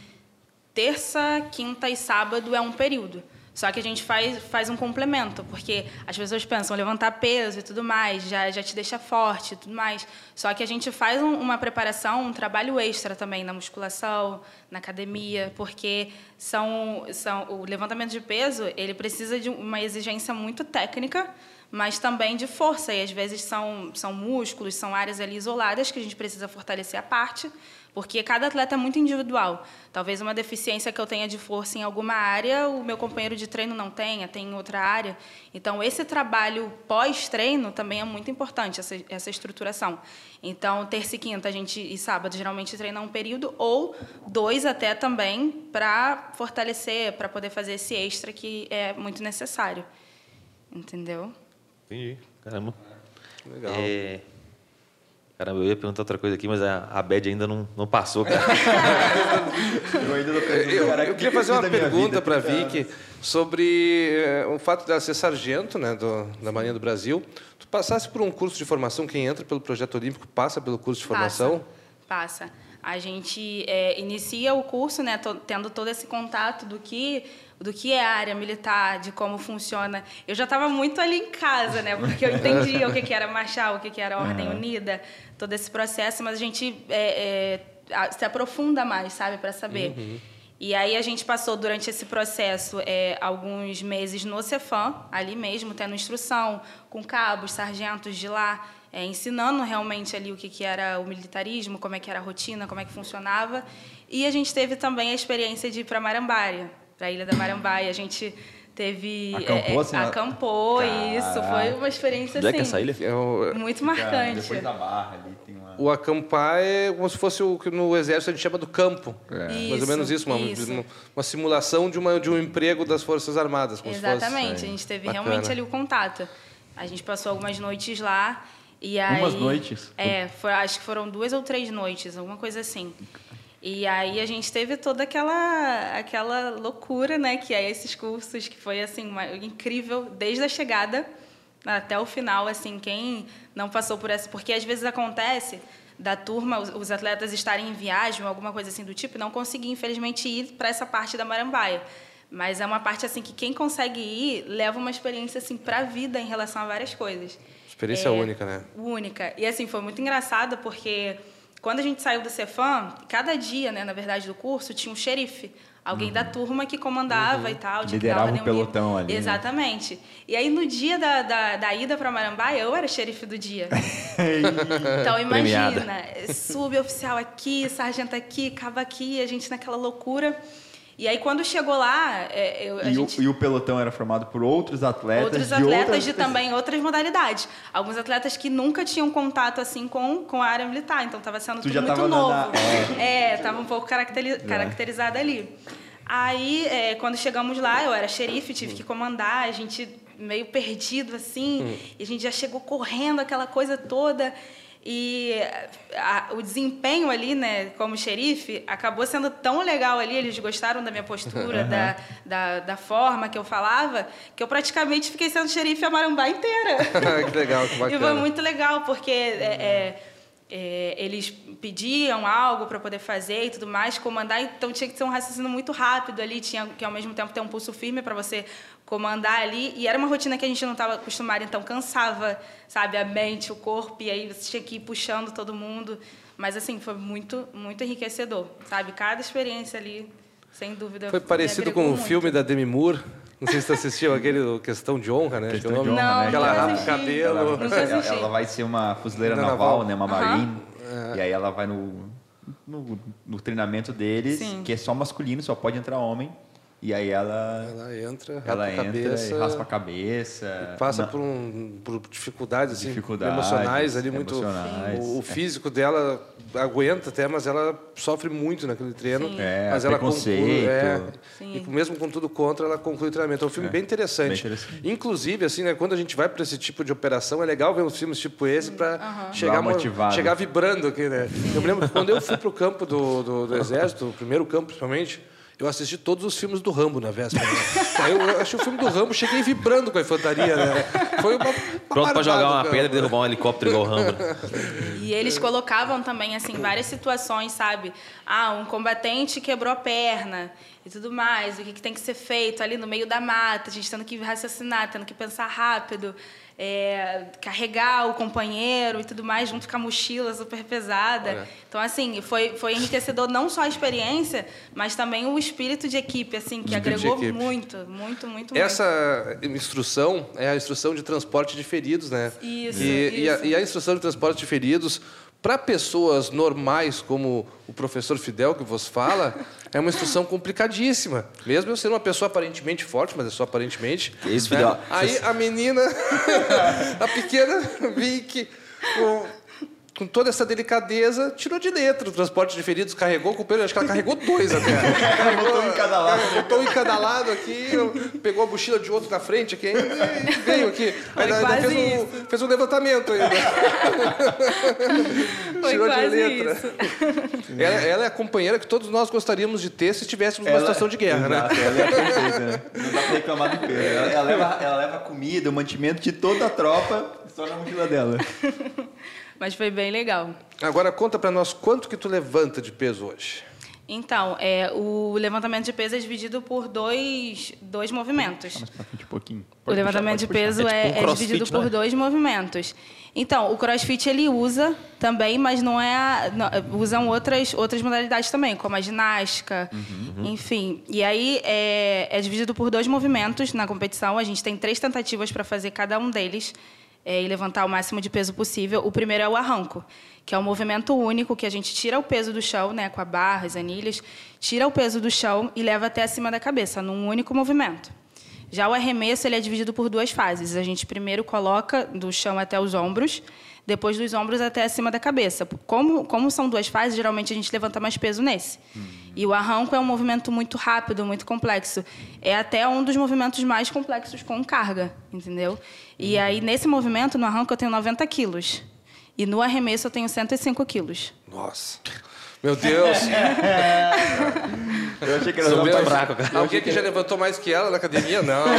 terça, quinta e sábado é um período. Só que a gente faz, faz um complemento, porque as pessoas pensam levantar peso e tudo mais, já, já te deixa forte e tudo mais. Só que a gente faz um, uma preparação, um trabalho extra também na musculação, na academia, porque são, são o levantamento de peso ele precisa de uma exigência muito técnica, mas também de força. E às vezes são, são músculos, são áreas ali isoladas que a gente precisa fortalecer a parte porque cada atleta é muito individual. Talvez uma deficiência que eu tenha de força em alguma área, o meu companheiro de treino não tenha, tem em outra área. Então, esse trabalho pós-treino também é muito importante, essa, essa estruturação. Então, terça e quinta a gente, e sábado geralmente treina um período, ou dois até também, para fortalecer, para poder fazer esse extra que é muito necessário. Entendeu? Entendi. Caramba. Legal. É... Caramba, eu ia perguntar outra coisa aqui, mas a, a Bad ainda não, não passou, cara. eu ainda não eu, cara, eu queria fazer uma pergunta para a Vicky sobre eh, o fato de ela ser sargento né, do, da Marinha do Brasil. Tu passasse por um curso de formação, quem entra pelo Projeto Olímpico passa pelo curso de formação? Passa. passa. A gente é, inicia o curso, né, tendo todo esse contato do que do que é a área militar, de como funciona. Eu já estava muito ali em casa, né? Porque eu entendia o que, que era marchar, o que, que era a Ordem uhum. Unida, todo esse processo, mas a gente é, é, se aprofunda mais, sabe, para saber. Uhum. E aí a gente passou durante esse processo é, alguns meses no Cefam, ali mesmo, tendo instrução com cabos, sargentos de lá, é, ensinando realmente ali o que, que era o militarismo, como é que era a rotina, como é que funcionava. E a gente teve também a experiência de ir para Marambaia, para a Ilha da Marambaia. A gente Teve. Acampou, assim, é, na- acampou, isso. Foi uma experiência Onde é que é assim. essa ilha? É Muito marcante. Depois da barra ali tem uma. o acampar é como se fosse o que no exército a gente chama do campo. É. Mais ou Isso, menos isso, uma, isso. uma, uma simulação de, uma, de um emprego das Forças Armadas. Como se fosse- Exatamente, a gente teve Bacana. realmente ali o contato. A gente passou algumas noites lá e aí... Umas noites? É, foi- acho que foram duas ou três noites, alguma coisa assim. E aí a gente teve toda aquela aquela loucura, né, que é esses cursos, que foi assim uma- incrível desde a chegada até o final, assim, quem não passou por essa, porque às vezes acontece da turma, os, atletas estarem em viagem ou alguma coisa assim do tipo, e não conseguir infelizmente ir para essa parte da Marambaia. Mas é uma parte assim que quem consegue ir leva uma experiência assim para a vida em relação a várias coisas. Experiência É, única, né? Única. E assim, foi muito engraçado porque quando a gente saiu do Cefam, cada dia, né, na verdade, do curso, tinha um xerife. Alguém da turma que comandava e tal. de que Liderava o pelotão ali, né? Exatamente. E aí, no dia da, da, da ida para Marambaia, eu era xerife do dia. então, imagina. Premiada. Suboficial aqui, sargento aqui, cava aqui, a gente naquela loucura. E aí, quando chegou lá, é, eu, a E, gente... o, e o pelotão era formado por outros atletas Outros de atletas outras... de também outras modalidades. Alguns atletas que nunca tinham contato assim com, com a área militar, então estava sendo Tu tudo muito novo. na- É, estava um pouco caracteri caracterizada ali. Aí, é, quando chegamos lá, eu era xerife, tive que comandar, a gente meio perdido assim, e a gente já chegou correndo aquela coisa toda. E a- o desempenho ali, né, como xerife, acabou sendo tão legal ali, eles gostaram da minha postura, da, da, da forma que eu falava, que eu praticamente fiquei sendo xerife a Marambá inteira. que legal, que E foi bacana. muito legal, porque é, é, é, eles pediam algo para poder fazer e tudo mais, comandar, então tinha que ser um raciocínio muito rápido ali, tinha que ao mesmo tempo ter um pulso firme para você comandar ali, e era uma rotina que a gente não estava acostumado, então cansava, sabe, a mente, o corpo, e aí você tinha que ir puxando todo mundo, mas assim, foi muito, muito enriquecedor, sabe, cada experiência ali, sem dúvida. Foi parecido com o muito. filme da Demi Moore. Não sei se você assistiu aquele o Questão de Honra, né? Questão Que é o de honra, Não, né? Aquela nunca rapa de assisti. cabelo. Ela, ela, ela vai ser uma fuzileira naval, naval. né? Uma Aham. marine. E aí ela vai no, no, no treinamento deles, Sim. que é só masculino, só pode entrar homem. E aí ela, Ela entra, raspa ela a entra cabeça. e raspa a cabeça. Passa Não, por, um, por dificuldades, assim, Dificuldades emocionais ali muito. emocionais, O, o é. físico dela aguenta até, mas ela sofre muito naquele treino. Sim. É, mas ela conclui, é, Sim. e mesmo com tudo contra, ela conclui o treinamento. É um filme bem, interessante. bem interessante. Inclusive, assim, né, quando a gente vai para esse tipo de operação, é legal ver uns filmes tipo esse para chegar, Dar uma mo- motivada. chegar vibrando aqui, né? Eu me lembro que quando eu fui pro campo do, do, do exército, o primeiro campo principalmente. Eu assisti todos os filmes do Rambo na véspera. né? Aí eu eu achei o filme do Rambo, cheguei vibrando com a infantaria, né? Foi uma, uma Pronto pra jogar uma pedra e derrubar um helicóptero igual o Rambo. né? E eles colocavam também, assim, várias situações, sabe? Ah, um combatente quebrou a perna e tudo mais. O que, que tem que ser feito ali no meio da mata, a gente tendo que raciocinar, tendo que pensar rápido, é, carregar o companheiro e tudo mais, junto com a mochila super pesada. Olha. Então, assim, foi, foi enriquecedor não só a experiência, mas também o espírito de equipe, assim, que Espírito agregou muito, muito, muito, Essa instrução é a instrução de transporte de feridos, né? Isso, e, e a, isso. e a instrução de transporte de feridos, para pessoas normais, como o professor Fidel que vos fala, é uma instrução complicadíssima. Mesmo eu sendo uma pessoa aparentemente forte, mas é só aparentemente. Que isso, né? Fidel? Aí a menina, a pequena Vicky, com, com toda essa delicadeza, tirou de letra o transporte de feridos, carregou com o pelo, acho que ela carregou dois até. botou um em cada lado. Botou um em cada lado aqui, pegou a mochila de outro na frente aqui ainda e veio aqui. Foi Ainda- ainda fez, um, fez um levantamento ainda. Foi Tirou de letra. isso. Ela, ela é a companheira que todos nós gostaríamos de ter se estivéssemos numa situação de guerra, né? Exato, ela é perfeita, né? Não dá pra reclamar do peso. Ela, ela leva, ela leva comida, o mantimento de toda a tropa só na mochila dela. Mas foi bem legal. Agora conta pra nós quanto que tu levanta de peso hoje. Então, é, o levantamento de peso é dividido por dois, dois movimentos. Pra frente um pouquinho. O levantamento puxar, de peso. É é, tipo um é crossfit, dividido por né? dois movimentos. Então, o CrossFit ele usa também, mas não é a, não, usam outras outras modalidades também, como a ginástica, Uhum. enfim. E aí é, é dividido por dois movimentos na competição. A gente tem três tentativas para fazer cada um deles é, e levantar o máximo de peso possível. O primeiro é o arranco, que é um movimento único que a gente tira o peso do chão, né, com a barra, as anilhas, tira o peso do chão e leva até acima da cabeça num único movimento. Já o arremesso ele é dividido por duas fases. A gente primeiro coloca do chão até os ombros, depois dos ombros até acima da cabeça. Como, como são duas fases, geralmente a gente levanta mais peso nesse. Uhum. E o arranco é um movimento muito rápido, muito complexo. É até um dos movimentos mais complexos com carga, entendeu? E uhum. aí, nesse movimento, no arranco, eu tenho 90 quilos. E no arremesso, eu tenho 105 quilos. Nossa! Meu Deus! Eu achei que era muito fraco, cara. Alguém que já levantou mais que ela na academia? Não.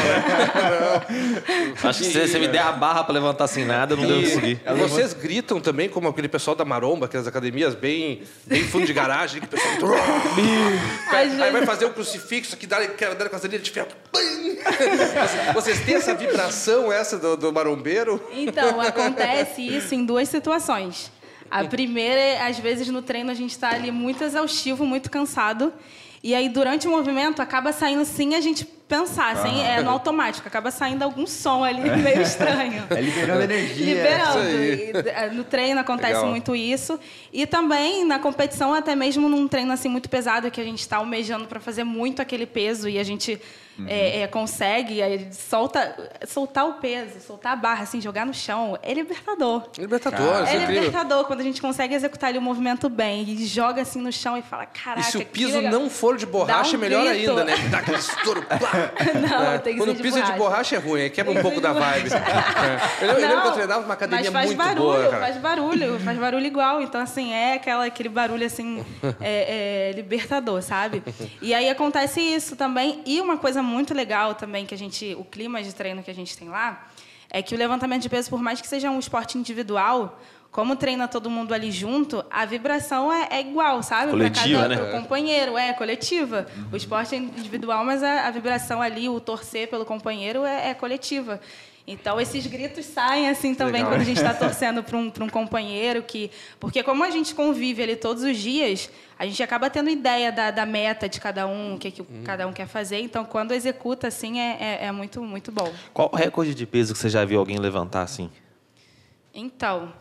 não. Acho que se você me der a barra para levantar sem nada, eu não devo conseguir. Vocês gritam também, como aquele pessoal da Maromba, aquelas academias bem, bem fundo de garagem, que o pessoal. Aí vai fazer um crucifixo que dá, dá com as linhas de ferro. Vocês têm essa vibração, essa do, do marombeiro? Então, acontece isso em duas situações. A primeira é, às vezes, no treino a gente está ali muito exaustivo, muito cansado. E aí, durante o movimento, acaba saindo sem a gente pensar, sem, é no automático, acaba saindo algum som ali é. meio estranho. É liberando energia. Liberando. E, no treino acontece Legal. muito isso. E também na competição, até mesmo num treino assim muito pesado, que a gente está almejando para fazer muito aquele peso e a gente uhum. é, é, consegue aí, solta, soltar o peso, soltar a barra, assim, jogar no chão, é libertador. Libertador, É, é libertador quando a gente consegue executar ali o movimento bem e joga assim no chão e fala, caraca, E se o piso não for de borracha, um melhor grito. ainda, né? Dá aquele estouro. não, é. tem que Quando ser o piso de é de borracha é ruim, quebra um pouco da vibe. é. Eu, eu lembro que eu treinava uma academia muito barulho, boa. Faz barulho, faz barulho igual. Então, assim, é aquela, aquele barulho assim, é, é libertador, sabe? E aí acontece isso também. E uma coisa muito legal também que a gente, o clima de treino que a gente tem lá, é que o levantamento de peso, por mais que seja um esporte individual, como treina todo mundo ali junto, a vibração é, é igual, sabe? Coletiva, cada, né? companheiro, é coletiva. O esporte é individual, mas a, a vibração ali, o torcer pelo companheiro é, é coletiva. Então, esses gritos saem assim também Legal. quando a gente está torcendo para um, um companheiro. que Porque, como a gente convive ali todos os dias, a gente acaba tendo ideia da, da meta de cada um, o que, que hum. cada um quer fazer. Então, quando executa, assim, é, é, é muito, muito bom. Qual o recorde de peso que você já viu alguém levantar assim? Então.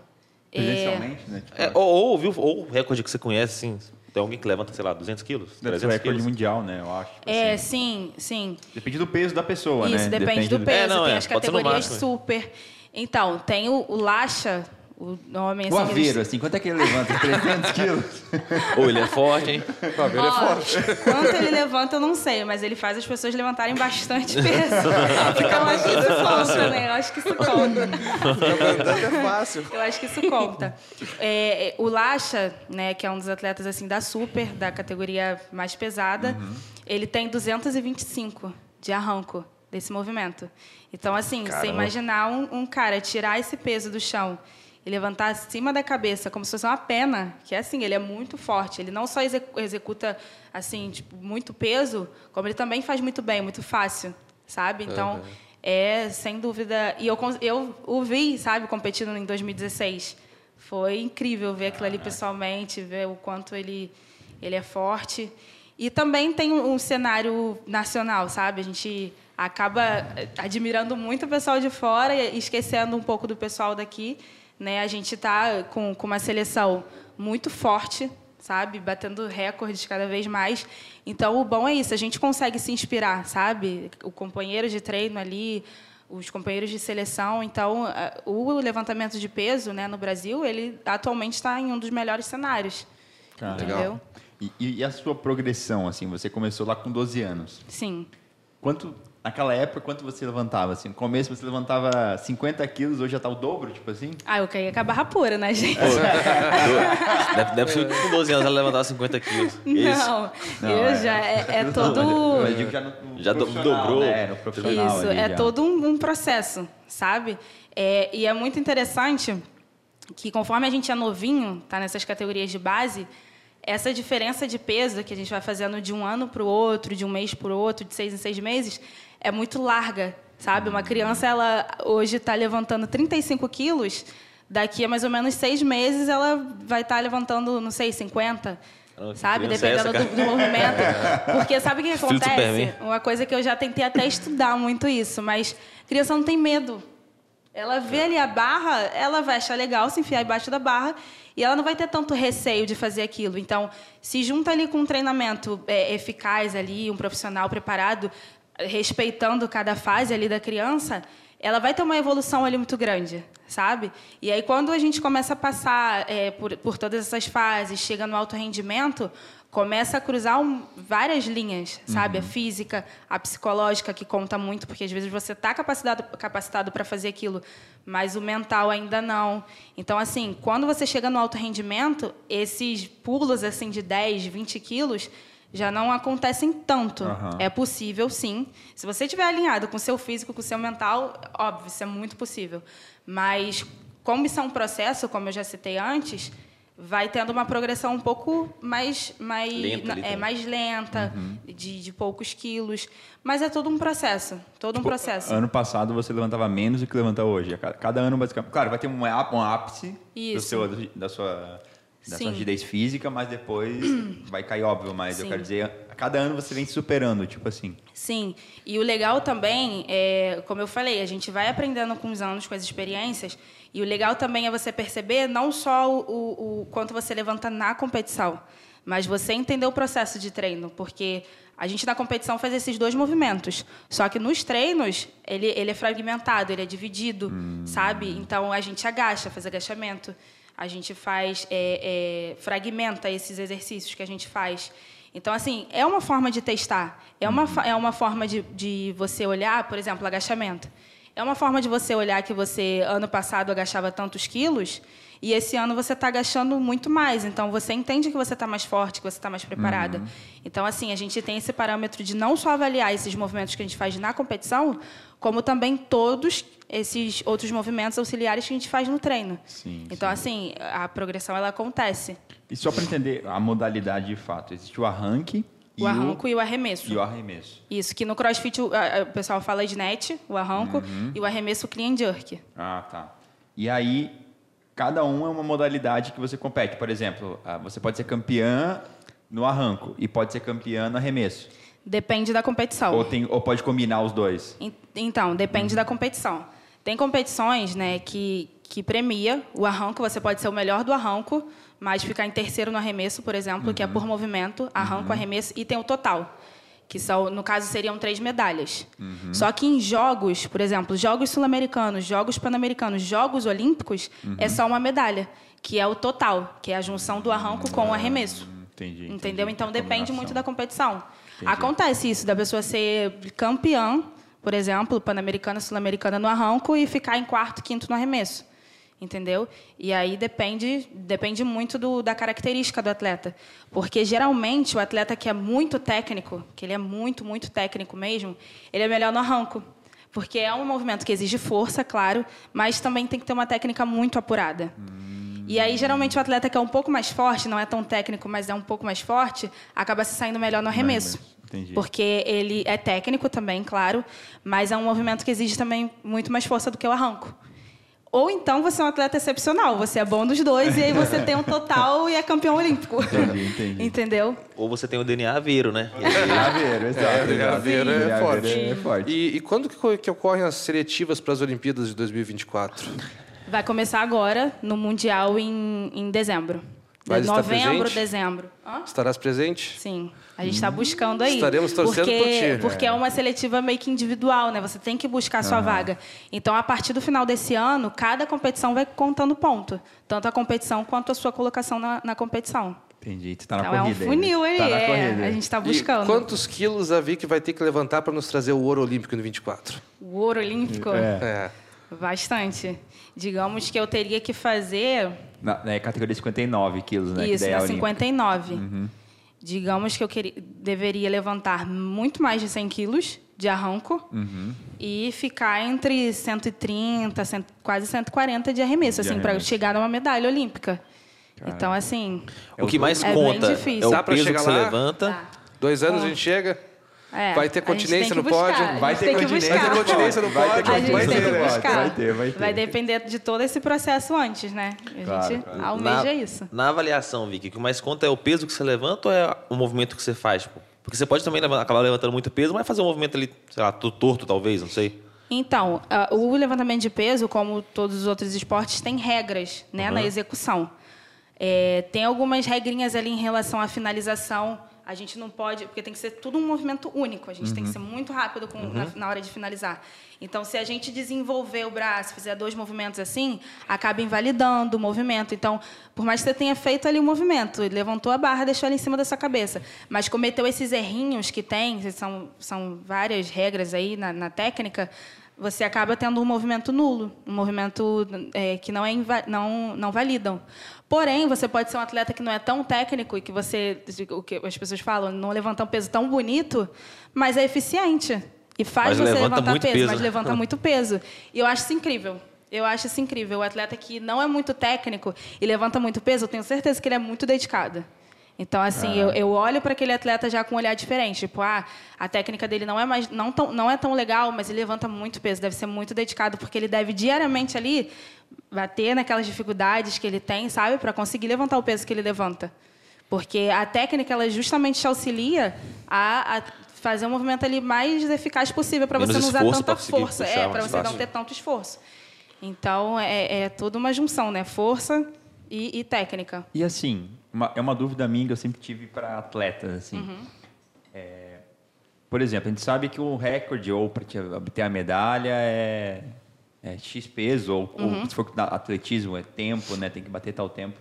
Presencialmente, é... né? Tipo... É, ou, ou, ou o recorde que você conhece, assim, tem alguém que levanta, sei lá, 200 quilos? Deve 300 ser o recorde quilos. mundial, né? Eu acho. Tipo é, assim. sim, sim. Depende do peso da pessoa, Isso, né? Isso, depende, depende, do peso. É, não, tem é, as categorias super. Então, tem o, o Lacha, o nome assim. O Aveiro, assim, quanto é que ele levanta? 300 quilos? Ou ele é forte, hein? O Aveiro é forte. Quanto ele levanta, eu não sei, mas ele faz as pessoas levantarem bastante peso. então, eu acho que isso conta, né? Eu acho que isso conta. é fácil. Eu acho que isso conta. É, o Lacha, né, que é um dos atletas assim da super, da categoria mais pesada, uhum. ele tem 225 de arranco desse movimento. Então, assim, Caramba. você imaginar um, um cara tirar esse peso do chão e levantar acima da cabeça como se fosse uma pena, que é assim, ele é muito forte. Ele não só executa assim, tipo, muito peso, como ele também faz muito bem, muito fácil, sabe? Então, uhum. é sem dúvida. E eu eu o vi, sabe, competindo em 2016. Foi incrível ver aquilo ali pessoalmente, ver o quanto ele ele é forte. E também tem um cenário nacional, sabe? A gente acaba admirando muito o pessoal de fora e esquecendo um pouco do pessoal daqui. Né? A gente está com, com uma seleção muito forte, sabe? Batendo recordes cada vez mais. Então, o bom é isso, a gente consegue se inspirar, sabe? O companheiro de treino ali, os companheiros de seleção. Então, o levantamento de peso né, no Brasil, ele atualmente está em um dos melhores cenários. Ah, entendeu? Legal. E, e, a sua progressão, assim? Você começou lá com 12 anos. Sim. Quanto Naquela época, quanto você levantava? Assim, no começo você levantava 50 quilos, hoje já tá o dobro, tipo assim? Ah, eu caía com a barra pura, né, gente? deve, deve ser com 12 anos ela levantava 50 quilos. Não, não eu é, já... É, é todo... Eu digo já no, no já dobrou. Né, no profissional Isso, ali, é já. todo um, um processo, sabe? É, e é muito interessante que conforme a gente é novinho, tá nessas categorias de base, essa diferença de peso que a gente vai fazendo de um ano para o outro, de um mês para o outro, de seis em seis meses, é muito larga, sabe? Uma criança, ela hoje está levantando 35 quilos, daqui a mais ou menos seis meses ela vai estar tá levantando, não sei, 50 sabe? Dependendo essa, do, do, movimento. Porque sabe o que acontece? Uma coisa que eu já tentei até estudar muito isso, mas criança não tem medo. Ela vê ali a barra, ela vai achar legal se enfiar embaixo da barra e ela não vai ter tanto receio de fazer aquilo. Então, se junta ali com um treinamento é, eficaz ali, um profissional preparado, respeitando cada fase ali da criança, ela vai ter uma evolução ali muito grande, sabe? E aí, quando a gente começa a passar é, por, por todas essas fases, chega no alto rendimento, começa a cruzar um, várias linhas, sabe? A física, a psicológica, que conta muito, porque às vezes você está capacitado capacitado para fazer aquilo, mas o mental ainda não. Então, assim, quando você chega no alto rendimento, esses pulos assim de 10, 20 quilos já não acontecem tanto. Aham. É possível, sim. Se você estiver alinhado com o seu físico, com o seu mental, óbvio, isso é muito possível. Mas, como isso é um processo, como eu já citei antes, vai tendo uma progressão um pouco mais, mais, Lenta é, mais lenta, de, de poucos quilos. Mas é todo um processo. Todo um Tipo, processo. Ano passado você levantava menos do que levanta hoje. Cada, cada ano, basicamente. Claro, vai ter um, áp- um ápice do seu, da sua, da sua rigidez física, mas depois vai cair, óbvio. Mas eu Sim. quero dizer, a cada ano você vem se superando, tipo assim. Sim, e o legal também é, como eu falei, a gente vai aprendendo com os anos, com as experiências, e o legal também é você perceber não só o, o, o quanto você levanta na competição, mas você entender o processo de treino, porque a gente na competição faz esses dois movimentos, só que nos treinos ele, ele é fragmentado, ele é dividido, sabe? Então a gente agacha, faz agachamento, a gente faz, é, é, fragmenta esses exercícios que a gente faz. Então, assim, é uma forma de testar. É uma, fa- é uma forma de, de você olhar, por exemplo, agachamento. É uma forma de você olhar que você, ano passado, agachava tantos quilos e esse ano você está agachando muito mais. Então, você entende que você está mais forte, que você está mais preparada. Então, assim, a gente tem esse parâmetro de não só avaliar esses movimentos que a gente faz na competição, como também todos esses outros movimentos auxiliares que a gente faz no treino. Sim, então, assim, a progressão, ela acontece. E só para entender a modalidade de fato, existe o arranque e O arranco e o arremesso. e o arremesso. Isso, que no crossfit o, a- o pessoal fala de net, o arranco, e o arremesso o clean jerk. Ah, tá. E aí, cada um é uma modalidade que você compete. Por exemplo, ah, você pode ser campeã no arranco e pode ser campeã no arremesso. Depende da competição. Ou, tem, ou pode combinar os dois. En- Então, depende da competição. Tem competições né, que, que premia o arranco, você pode ser o melhor do arranco, mas ficar em terceiro no arremesso, por exemplo, que é por movimento, arranco, arremesso, e tem o total, que são, no caso seriam três medalhas. Só que em jogos, por exemplo, jogos sul-americanos, jogos pan-americanos, jogos olímpicos, é só uma medalha, que é o total, que é a junção do arranco com o arremesso. Entendi. entendi. Entendeu? Então depende muito da competição. Entendi. Acontece isso, da pessoa ser campeã, por exemplo, pan-americana, sul-americana no arranco e ficar em quarto, quinto no arremesso. Entendeu? E aí depende, depende muito do, da característica do atleta. Porque geralmente o atleta que é muito técnico, que ele é muito, muito técnico mesmo, ele é melhor no arranco. Porque é um movimento que exige força, claro, mas também tem que ter uma técnica muito apurada. E aí, geralmente, o atleta que é um pouco mais forte, não é tão técnico, mas é um pouco mais forte, acaba se saindo melhor no arremesso. Entendi. Porque ele é técnico também, claro, mas é um movimento que exige também muito mais força do que o arranco. Ou então você é um atleta excepcional, você é bom dos dois e aí você tem um total e é campeão olímpico. Entendi, entendi. Entendeu? Ou você tem o DNA aveiro, né? Graveiro, exato. É, exato. Aveiro é Graveiro forte. É forte. E, e quando que, que ocorrem as seletivas para as Olimpíadas de 2024? Vai começar agora no Mundial em, em dezembro. Vai estar Novembro, presente? dezembro. Hã? Estarás presente? Sim, a gente está buscando aí. Estaremos torcendo porque, por ti. Porque é uma seletiva meio que individual, né? Você tem que buscar a sua vaga. Então, a partir do final desse ano, cada competição vai contando ponto. Tanto a competição quanto a sua colocação na, na competição. Entendi. Você tá na então, é um corrida. funil aí. Tá na é, corrida. a gente está E buscando. quantos quilos a Vicky vai ter que levantar para nos trazer o ouro olímpico no 24? O ouro olímpico? É. É. Bastante. Digamos que eu teria que fazer Na, na categoria 59 quilos, né? que Isso, é na a olímpica. 59. Digamos que eu queria, deveria levantar muito mais de 100 quilos de arranco Uhum. e ficar entre 130, cento- quase 140 de arremesso, De assim, para chegar numa medalha olímpica. Então, assim, o que mais É bem conta difícil. é o Dá pra peso que chegar você lá? levanta. tá. Dois anos Bom. a gente chega? É, Vai ter continência no pódio? Vai ter continência buscar. Vai ter continência no Vai ter pódio? A gente Vai tem ter, que buscar. Vai ter, vai ter. depender de todo esse processo antes, né? A Claro, gente claro. almeja na, isso. Na avaliação, Vicky, o que mais conta é o peso que você levanta ou é o movimento que você faz? Tipo, Porque você pode também acabar levantando muito peso, mas fazer um movimento ali, sei lá, torto talvez, não sei. Então, ah, o levantamento de peso, como todos os outros esportes, tem regras né, na execução. É, tem algumas regrinhas ali em relação à finalização, A gente não pode, porque tem que ser tudo um movimento único. A gente tem que ser muito rápido com, na, na hora de finalizar. Então, se a gente desenvolver o braço, fizer dois movimentos assim, acaba invalidando o movimento. Então, por mais que você tenha feito ali o movimento, levantou a barra, deixou ela em cima da sua cabeça, mas cometeu esses errinhos que tem, são, são várias regras aí na, na técnica, você acaba tendo um movimento nulo, um movimento é, que não, é não, não validam. Porém, você pode ser um atleta que não é tão técnico e que você, o que as pessoas falam, não levanta um peso tão bonito, mas é eficiente. E faz Mas você levanta levantar peso, peso. mas levanta muito peso. E eu acho isso incrível. Eu acho isso incrível. O atleta que não é muito técnico e levanta muito peso, eu tenho certeza que ele é muito dedicado. Então, assim, eu, eu olho para aquele atleta já com um olhar diferente. Tipo, ah, a técnica dele não é, mais, não, tão, não é tão legal, mas ele levanta muito peso, deve ser muito dedicado, porque ele deve diariamente ali bater naquelas dificuldades que ele tem, sabe? Para conseguir levantar o peso que ele levanta. Porque a técnica, ela justamente te auxilia a, a fazer o movimento ali mais eficaz possível, para você não usar tanta força. É, para você fácil. não ter tanto esforço. Então, é, é toda uma junção, né? Força e, e técnica. E assim, uma- é uma dúvida minha que eu sempre tive para atletas, assim. Uhum. É, por exemplo, a gente sabe que o recorde ou para obter a medalha é, é X peso, ou, ou Uhum. se for atletismo é tempo, né? Tem que bater tal tempo.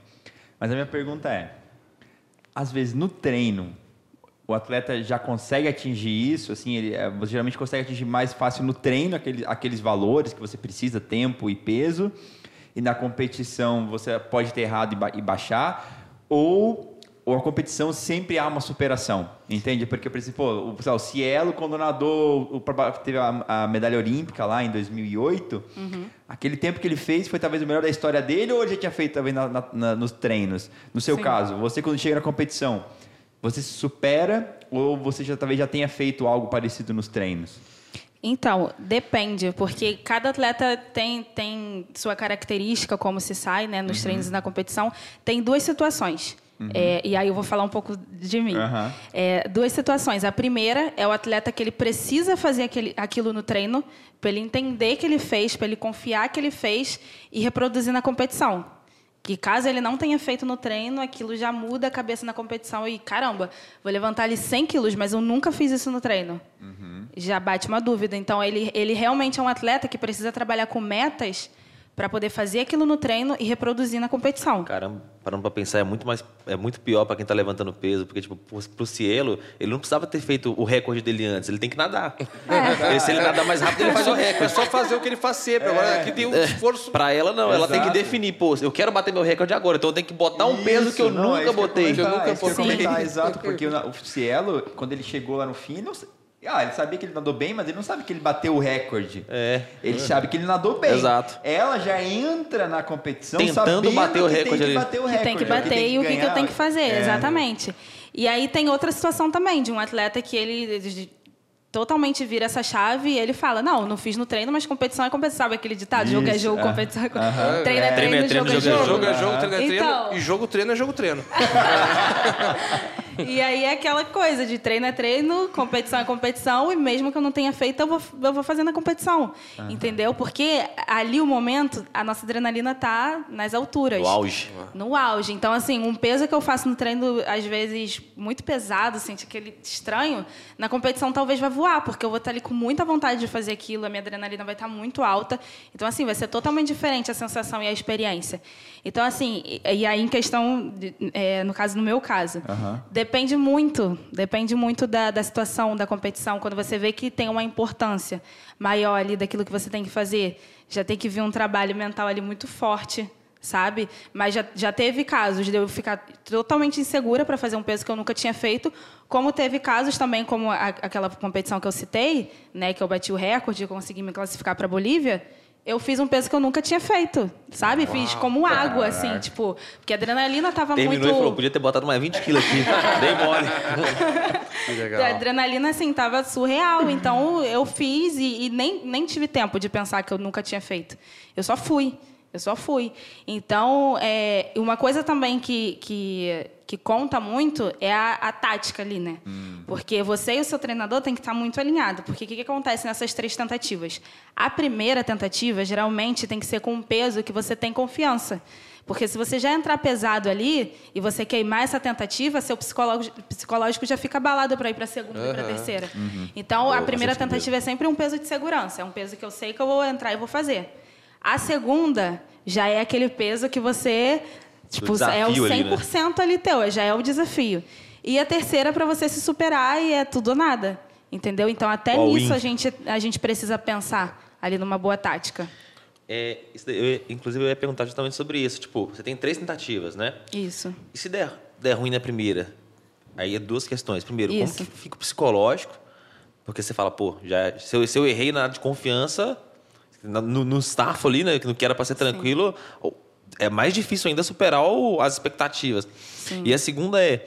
Mas a minha pergunta é, às vezes no treino, o atleta já consegue atingir isso, assim, ele é, você geralmente consegue atingir mais fácil no treino aquele, aqueles valores que você precisa, tempo e peso, e na competição você pode ter errado e, ba- e baixar, ou, ou a competição sempre há uma superação, entende? Porque, por exemplo, pô, o, o Cielo, quando nadou, o, teve a, a medalha olímpica lá em 2008, aquele tempo que ele fez foi talvez o melhor da história dele, ou ele já tinha feito talvez na- na- na- nos treinos? No seu Sim. caso, você quando chega na competição, você se supera ou você já talvez já tenha feito algo parecido nos treinos? Então, depende, porque cada atleta tem, tem sua característica, como se sai né, nos treinos e na competição. Tem duas situações. É, e aí eu vou falar um pouco de mim. Aham. É, duas situações. A primeira é o atleta que ele precisa fazer aquele, aquilo no treino, para ele entender que ele fez, para ele confiar que ele fez e reproduzir na competição. Que caso ele não tenha feito no treino, aquilo já muda a cabeça na competição e caramba, vou levantar ali 100 quilos, mas eu nunca fiz isso no treino. Já bate uma dúvida. Então ele, ele realmente é um atleta que precisa trabalhar com metas para poder fazer aquilo no treino e reproduzir na competição. Caramba, parando pra pensar, é muito mais é muito pior pra quem tá levantando peso, porque tipo, pro, Cielo, ele não precisava ter feito o recorde dele antes, ele tem que nadar. E se ele nadar mais rápido, ele faz o É recorde. só fazer o que ele faz sempre. Agora aqui tem um esforço. Pra ela não, ela tem que definir, pô, eu quero bater meu recorde agora, então eu tenho que botar um peso que eu Isso, não, é nunca isso que eu botei. comentar, Que eu nunca é isso que eu ia botei. comentar, exato, porque o, Cielo, quando ele chegou lá no fim, não, sa- ah, ele sabia que ele nadou bem, mas ele não sabe que ele bateu o recorde. É. Ele sabe que ele nadou bem. Exato. Ela já entra na competição Tentando bater o que recorde tem que bater o que recorde. tem que é bater e o que, que eu tenho que fazer, É. exatamente. E aí tem outra situação também, de um atleta que ele totalmente vira essa chave e ele fala, não, não fiz no treino, mas competição é competição. Sabe aquele ditado? jogo é Isso, jogo, é. competição é competição. Treino é É. treino, Treino é jogo é treino, jogo. Jogo é jogo, treino é treino. Então. E jogo treino é jogo treino. E aí é aquela coisa de treino é treino, competição é competição, e mesmo que eu não tenha feito, eu vou, eu vou fazer na competição. Entendeu? Porque ali o momento, a nossa adrenalina tá nas alturas. No auge. No auge. Então, assim, um peso que eu faço no treino, às vezes, muito pesado, sente aquele estranho, na competição talvez vai voar, porque eu vou estar ali com muita vontade de fazer aquilo, a minha adrenalina vai estar muito alta. Então, assim, vai ser totalmente diferente a sensação e a experiência. Então, assim, e, aí em questão, é, no caso, no meu caso, Aham. depende muito, depende muito da, da situação, da competição. Quando você vê que tem uma importância maior ali daquilo que você tem que fazer, já tem que vir um trabalho mental ali muito forte, sabe? Mas já, já teve casos de eu ficar totalmente insegura para fazer um peso que eu nunca tinha feito, como teve casos também, como a- aquela competição que eu citei, né, que eu bati o recorde e consegui me classificar para Bolívia. Eu fiz um peso que eu nunca tinha feito, sabe? Fiz como água, assim, tipo, porque a adrenalina tava Terminou muito e falou, podia ter botado mais 20 quilos aqui. Dei mole. Que a legal. adrenalina, assim, tava surreal. Então, eu fiz e, e nem, nem tive tempo de pensar que eu nunca tinha feito. Eu só fui. Eu só fui. Então, é, uma coisa também que, que, que conta muito é a, a tática ali, né? Hum. Porque você e o seu treinador tem que estar muito alinhado. Porque o que, que acontece nessas três tentativas? A primeira tentativa, geralmente, tem que ser com um peso que você tem confiança. Porque se você já entrar pesado ali e você queimar essa tentativa, seu psicológico, já fica abalado para ir para a segunda uhum. e para a terceira. Uhum. Então, a primeira tentativa é sempre um peso de segurança. É um peso que eu sei que eu vou entrar e vou fazer. A segunda já é aquele peso que você. Tipo, é o 100% ali, né? ali teu, já é o desafio. E a terceira para você se superar e é tudo ou nada. Entendeu? Então, até All nisso a gente, a gente precisa pensar ali numa boa tática. É, eu, inclusive, eu ia perguntar justamente sobre isso. Tipo, você tem três tentativas, né? Isso. E se der, der ruim na primeira? Aí é duas questões. Primeiro, isso. como que fica o psicológico? Porque você fala, pô, já, se, eu, se eu errei na área de confiança, no, no staff ali, né, no que era para ser tranquilo, Sim. é mais difícil ainda superar o, as expectativas. Sim. E a segunda é,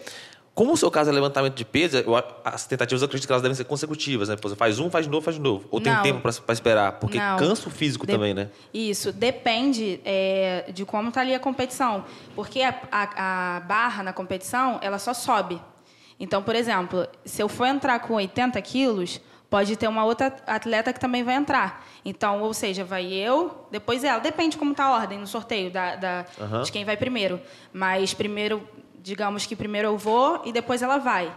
como o seu caso é levantamento de peso, eu, as tentativas eu acredito que elas devem ser consecutivas, né? Você faz um, faz de novo, faz de novo. Ou tem Não. tempo para esperar? Porque Não. cansa o físico de também, né? Isso, depende é, de como está ali a competição. Porque a, a, a barra na competição, ela só sobe. Então, por exemplo, se eu for entrar com 80 quilos, pode ter uma outra atleta que também vai entrar. Então, ou seja, vai eu, depois ela. Depende como está a ordem no sorteio da, da uhum. de quem vai primeiro. Mas primeiro, digamos que primeiro eu vou e depois ela vai.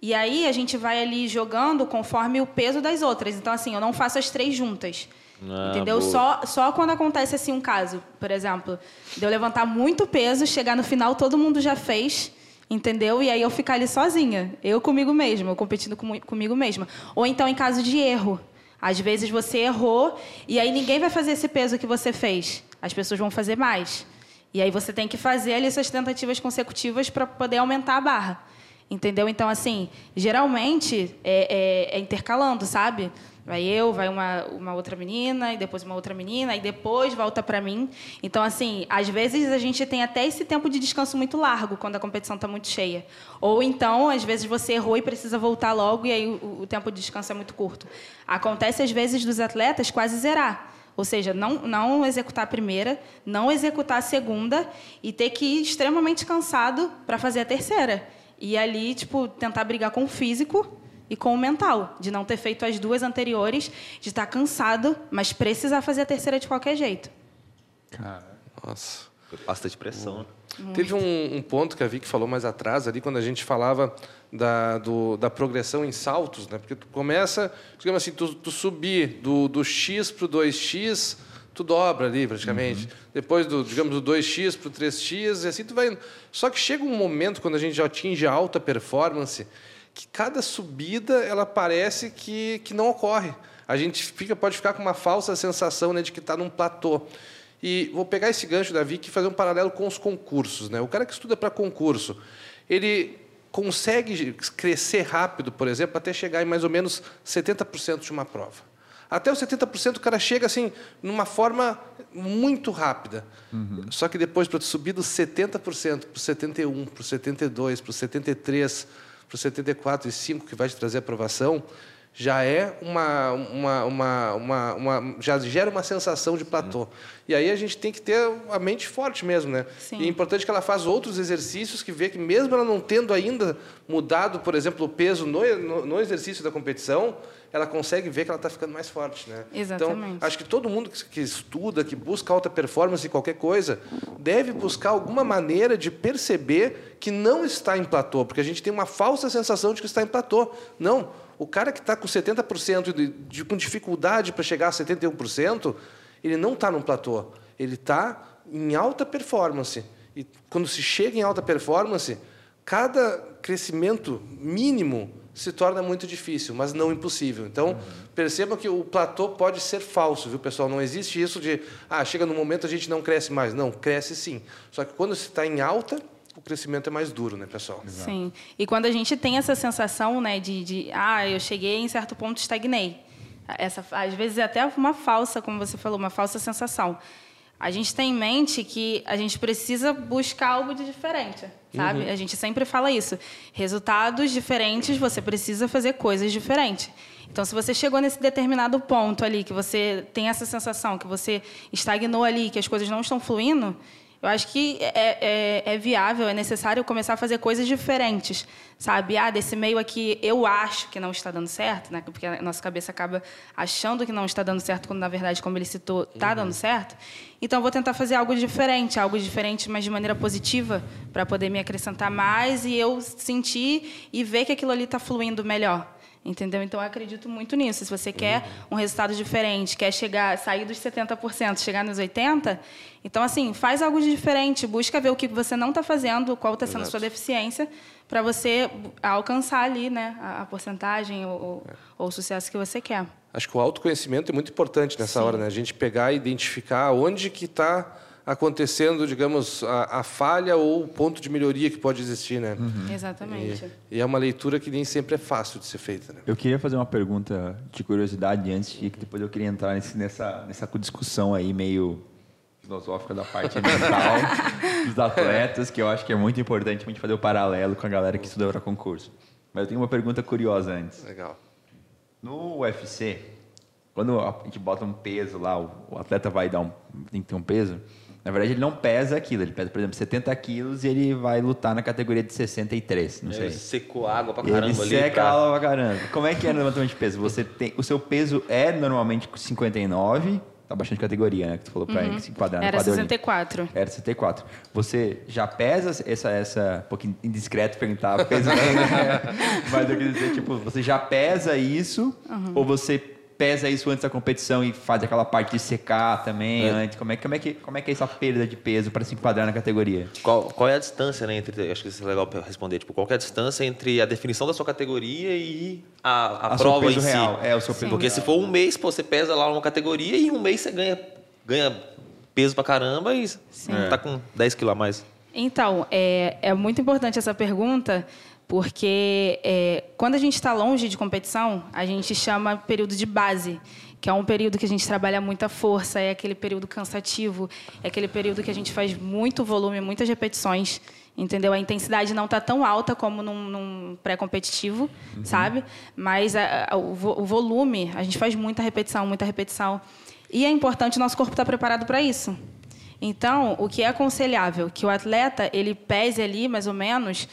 E aí a gente vai ali jogando conforme o peso das outras. Então, assim, eu não faço as três juntas. Ah, entendeu? Só, só quando acontece assim um caso, por exemplo, de eu levantar muito peso, chegar no final, todo mundo já fez entendeu? E aí eu ficar ali sozinha, eu comigo mesma, eu competindo com, comigo mesma. Ou então em caso de erro. Às vezes você errou e aí ninguém vai fazer esse peso que você fez. As pessoas vão fazer mais. E aí você tem que fazer ali suas tentativas consecutivas para poder aumentar a barra. Entendeu? Então, assim, geralmente é, é, é intercalando, sabe? Vai eu, vai uma, uma outra menina, e depois uma outra menina, e depois volta para mim. Então, assim, às vezes a gente tem até esse tempo de descanso muito largo quando a competição está muito cheia. Ou então, às vezes você errou e precisa voltar logo, e aí o, o tempo de descanso é muito curto. Acontece, às vezes, dos atletas quase zerar. Ou seja, não, não executar a primeira, não executar a segunda e ter que ir extremamente cansado para fazer a terceira. E ali, tipo, tentar brigar com o físico e com o mental, de não ter feito as duas anteriores, de estar cansado, mas precisar fazer a terceira de qualquer jeito. Cara, nossa. Bastante pressão. Muito. Teve um, um, ponto que a Vicky falou mais atrás, ali, quando a gente falava da, do, da progressão em saltos, né? porque tu começa, digamos assim, tu, tu subir do, do X para o 2X, tu dobra ali praticamente. Uhum. Depois do, digamos, do 2x para o 3x, e assim tu vai. Só que chega um momento quando a gente já atinge a alta performance que cada subida ela parece que, que não ocorre. A gente fica, pode ficar com uma falsa sensação né, de que está num platô. E vou pegar esse gancho da Vicky e fazer um paralelo com os concursos. Né? O cara que estuda para concurso, ele consegue crescer rápido, por exemplo, até chegar em mais ou menos 70% de uma prova. Até os 70% o cara chega assim, numa forma muito rápida. Uhum. Só que depois, para subir dos 70% para o 71%, para o 72%, para o 73%, para o 74 e 5 que vai te trazer aprovação, já é uma, uma, uma, uma, uma, já gera uma sensação de platô. Uhum. E aí a gente tem que ter a mente forte mesmo, né? Sim. E é importante que ela faça outros exercícios que vê que mesmo ela não tendo ainda mudado, por exemplo, o peso no, no, no exercício da competição, ela consegue ver que ela está ficando mais forte, né? Exatamente. Então, acho que todo mundo que estuda, que busca alta performance em qualquer coisa, deve buscar alguma maneira de perceber que não está em platô, porque a gente tem uma falsa sensação de que está em platô. Não, o cara que está com 70% de, de, com dificuldade para chegar a 71%, ele não está num platô, ele está em alta performance. E quando se chega em alta performance, cada crescimento mínimo se torna muito difícil, mas não impossível. Então, uhum. percebam que o platô pode ser falso, viu, pessoal? Não existe isso de, ah, chega no momento a gente não cresce mais. Não, cresce sim. Só que quando se está em alta, o crescimento é mais duro, né, pessoal? Exato. Sim. E quando a gente tem essa sensação, né, de, de ah, eu cheguei em certo ponto estagnei. Essa, às vezes é até uma falsa, como você falou, uma falsa sensação. A gente tem em mente que a gente precisa buscar algo de diferente, sabe? Uhum. A gente sempre fala isso. Resultados diferentes, você precisa fazer coisas diferentes. Então, se você chegou nesse determinado ponto ali, que você tem essa sensação, que você estagnou ali, que as coisas não estão fluindo, eu acho que é, é, é, viável, é necessário começar a fazer coisas diferentes, sabe? Ah, desse meio aqui eu acho que não está dando certo, né? Porque a nossa cabeça acaba achando que não está dando certo, quando na verdade, como ele citou, está dando certo. Então, vou tentar fazer algo diferente, algo diferente, mas de maneira positiva, para poder me acrescentar mais e eu sentir e ver que aquilo ali está fluindo melhor. Entendeu? Então, eu acredito muito nisso. Se você quer um resultado diferente, quer chegar, sair dos 70%, chegar nos 80%, então, assim, faz algo de diferente. Busca ver o que você não está fazendo, qual está sendo a sua deficiência, para você alcançar ali né, a, a porcentagem ou, É. ou, o sucesso que você quer. Acho que o autoconhecimento é muito importante nessa Sim. hora, né? A gente pegar e identificar onde que está acontecendo, digamos, a, a falha ou o ponto de melhoria que pode existir, né? Exatamente. E, e é uma leitura que nem sempre é fácil de ser feita, né? Eu queria fazer uma pergunta de curiosidade antes, que depois eu queria entrar nesse, nessa, nessa discussão aí meio filosófica da parte mental dos atletas, que eu acho que é muito importante a gente fazer o paralelo com a galera que estuda para concurso. Mas eu tenho uma pergunta curiosa antes. Legal. No UFC, quando a gente bota um peso lá, o, o atleta vai dar um, tem que ter um peso, na verdade ele não pesa aquilo, ele pesa, por exemplo, 70 quilos e ele vai lutar na categoria de 63, não sei. Ele secou água pra Ele caramba ali. seca pra- a aula pra caramba. Como é que é no levantamento de peso? Você tem, o seu peso é normalmente 59, tá bastante categoria, né? Que tu falou pra ele, que se enquadrar Uhum. Era quadro olímpico. 64. Era 64. Você já pesa essa, essa, um pouquinho indiscreto perguntar peso, mas eu queria dizer, tipo, você já pesa isso Uhum. ou você pesa isso antes da competição e faz aquela parte de secar também É. antes? Como é, como, é que, como é que é essa perda de peso para se enquadrar na categoria? Qual, qual é a distância, né, entre... Acho que isso é legal pra responder. Tipo, qual é a distância entre a definição da sua categoria e a, a, A seu prova peso em si? real. É, o seu peso Porque se for um mês, pô, você pesa lá uma categoria e em um mês você ganha, ganha peso pra caramba e tá com 10 quilos a mais. Então, é, é muito importante essa pergunta, porque é, quando a gente está longe de competição, a gente chama período de base, que é um período que a gente trabalha muita força, é aquele período cansativo, é aquele período que a gente faz muito volume, muitas repetições, entendeu? A intensidade não está tão alta como num, num pré-competitivo, sabe? Mas a- a- o, o volume, a gente faz muita repetição, muita repetição. E é importante o nosso corpo estar preparado para isso. Então, o que é aconselhável? Que o atleta ele pese ali, mais ou menos,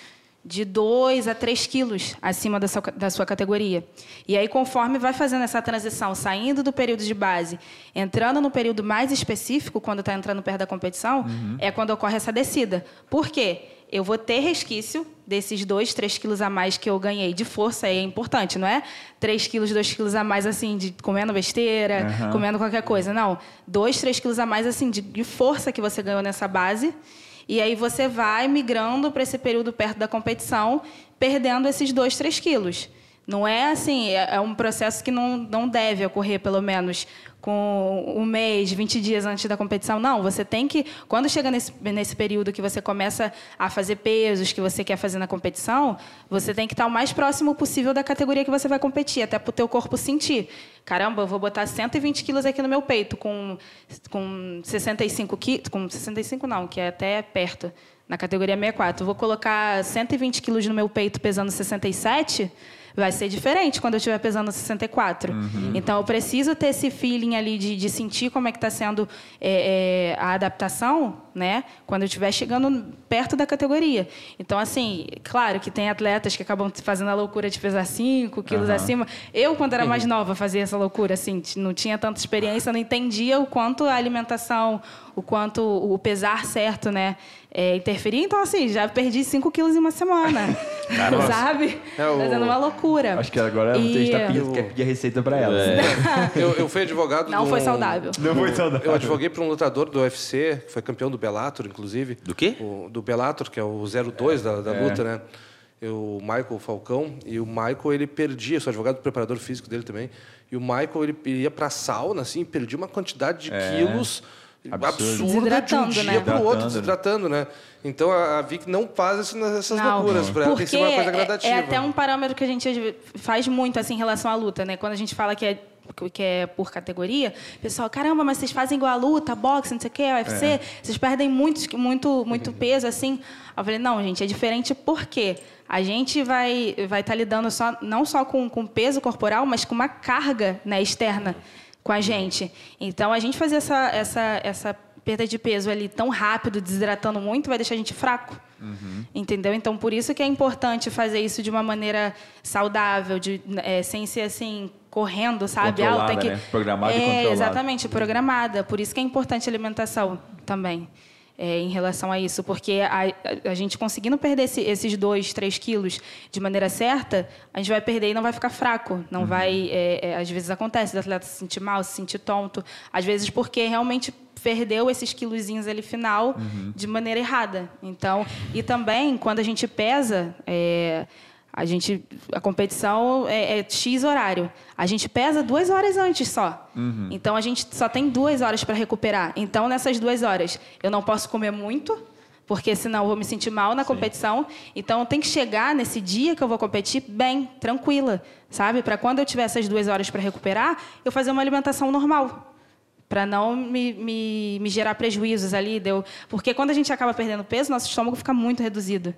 de 2 a 3 quilos acima da sua, da sua categoria. E aí, conforme vai fazendo essa transição, saindo do período de base, entrando no período mais específico, quando está entrando perto da competição, é quando ocorre essa descida. Por quê? Eu vou ter resquício desses 2, 3 quilos a mais que eu ganhei de força, aí é importante, não é 3 quilos, 2 quilos a mais, assim, de comendo besteira, Aham. comendo qualquer coisa. Não, 2, 3 quilos a mais, assim, de, de força que você ganhou nessa base. E aí você vai migrando para esse período perto da competição, perdendo esses 2, 3 quilos. Não é assim, é é um processo que não, não deve ocorrer, pelo menos, com um mês, 20 dias antes da competição. Não, você tem que, quando chega nesse, nesse período que você começa a fazer pesos que você quer fazer na competição, você tem que estar o mais próximo possível da categoria que você vai competir, até para o teu corpo sentir. Caramba, eu vou botar 120 quilos aqui no meu peito, com, com 65 quilos, com 65 não, que é até perto, na categoria 64. Eu vou colocar 120 quilos no meu peito pesando 67, vai ser diferente quando eu estiver pesando 64. Então, eu preciso ter esse feeling ali de, de sentir como é que está sendo é, é, a adaptação, né? Quando eu estiver chegando perto da categoria. Então, assim, claro que tem atletas que acabam fazendo a loucura de pesar 5 quilos Aham. acima. Eu, quando era mais nova, fazia essa loucura, assim, não tinha tanta experiência, não entendia o quanto a alimentação, o quanto o pesar certo, né, é, interferia. Então, assim, já perdi 5 quilos em uma semana, Nossa. sabe? É o- Fazendo uma loucura. Acho que agora a gente tá E- quer pedir a receita para ela. Eu, eu fui advogado Não de foi um- saudável. Não foi saudável. Eu advoguei para um lutador do UFC, que foi campeão do Bellator, inclusive. Do quê? O- do Bellator, que é o 02 da, da luta, né? Eu, o Michael Falcão. E o Michael, ele perdia, eu sou advogado do preparador físico dele também. E o Michael, ele ia para sauna, assim, e perdia uma quantidade de quilos Absurdo. Absurda de um Desidratando, dia né? para o outro, Desidratando, né? desidratando, né? Então a, a Vic não faz essas Não, loucuras. Para ela tem que ser uma coisa é- gradativa. É, até um parâmetro que a gente faz muito assim em relação à luta, né? Quando a gente fala que é que é por categoria, o pessoal, caramba, mas vocês fazem igual a luta, boxe, não sei o quê, UFC, É. vocês perdem muito, muito, muito peso, assim. Eu falei, não, gente, é diferente porque a gente vai vai estar lidando só, não só com, com peso corporal, mas com uma carga né, externa com a gente. Então, a gente fazer essa, essa, essa perda de peso ali tão rápido, desidratando muito, vai deixar a gente fraco. Entendeu? Então, por isso que é importante fazer isso de uma maneira saudável, de, é, sem ser assim, correndo, sabe? Tem que... né? Programada e é, controlada. Exatamente, programada. Por isso que é importante a alimentação também. É, em relação a isso, porque a, a- a gente conseguindo perder esse- esses dois, três quilos de maneira certa, a gente vai perder e não vai ficar fraco. Não Uhum. vai. é, é, às vezes acontece do atleta se sentir mal, se sentir tonto. Às vezes porque realmente perdeu esses quilozinhos ali final Uhum. de maneira errada. Então, e também quando a gente pesa, é, a gente a competição é, é x horário. A gente pesa duas horas antes só. Então a gente só tem duas horas para recuperar. Então nessas duas horas eu não posso comer muito. Porque senão eu vou me sentir mal na competição. Então tenho que chegar nesse dia que eu vou competir bem, tranquila, sabe? Para quando eu tiver essas duas horas para recuperar, eu fazer uma alimentação normal para não me, me, me gerar prejuízos ali. Deu... Porque quando a gente acaba perdendo peso, nosso estômago fica muito reduzido.